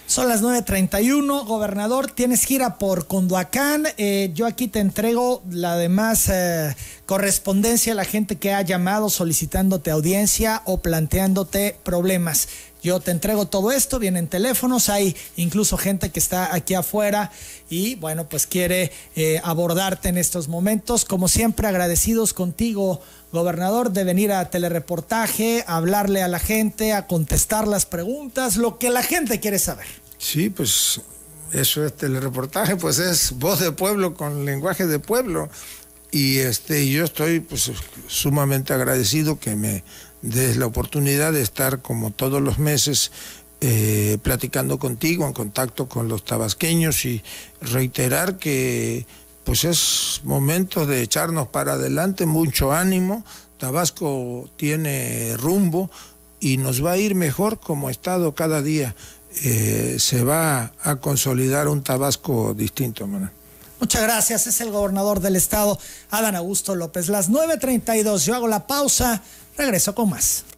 Son las 9.31. Gobernador, tienes gira por Conduacán. Eh, yo aquí te entrego la demás eh, correspondencia a la gente que ha llamado solicitándote audiencia o planteándote problemas. Yo te entrego todo esto, vienen teléfonos, hay incluso gente que está aquí afuera y bueno, pues quiere eh, abordarte en estos momentos. Como siempre, agradecidos contigo, gobernador, de venir a telereportaje, a hablarle a la gente, a contestar las preguntas, lo que la gente quiere saber. Sí, pues eso es telereportaje, pues es voz de pueblo con lenguaje de pueblo. Y este, yo estoy pues sumamente agradecido que me des la oportunidad de estar como todos los meses eh, platicando contigo, en contacto con los tabasqueños y reiterar que pues es momento de echarnos para adelante, mucho ánimo, Tabasco tiene rumbo y nos va a ir mejor como Estado cada día. Eh, se va a consolidar un Tabasco distinto, Manuel. Muchas gracias, es el gobernador del estado, Adán Augusto López. Las 9.32, yo hago la pausa, regreso con más.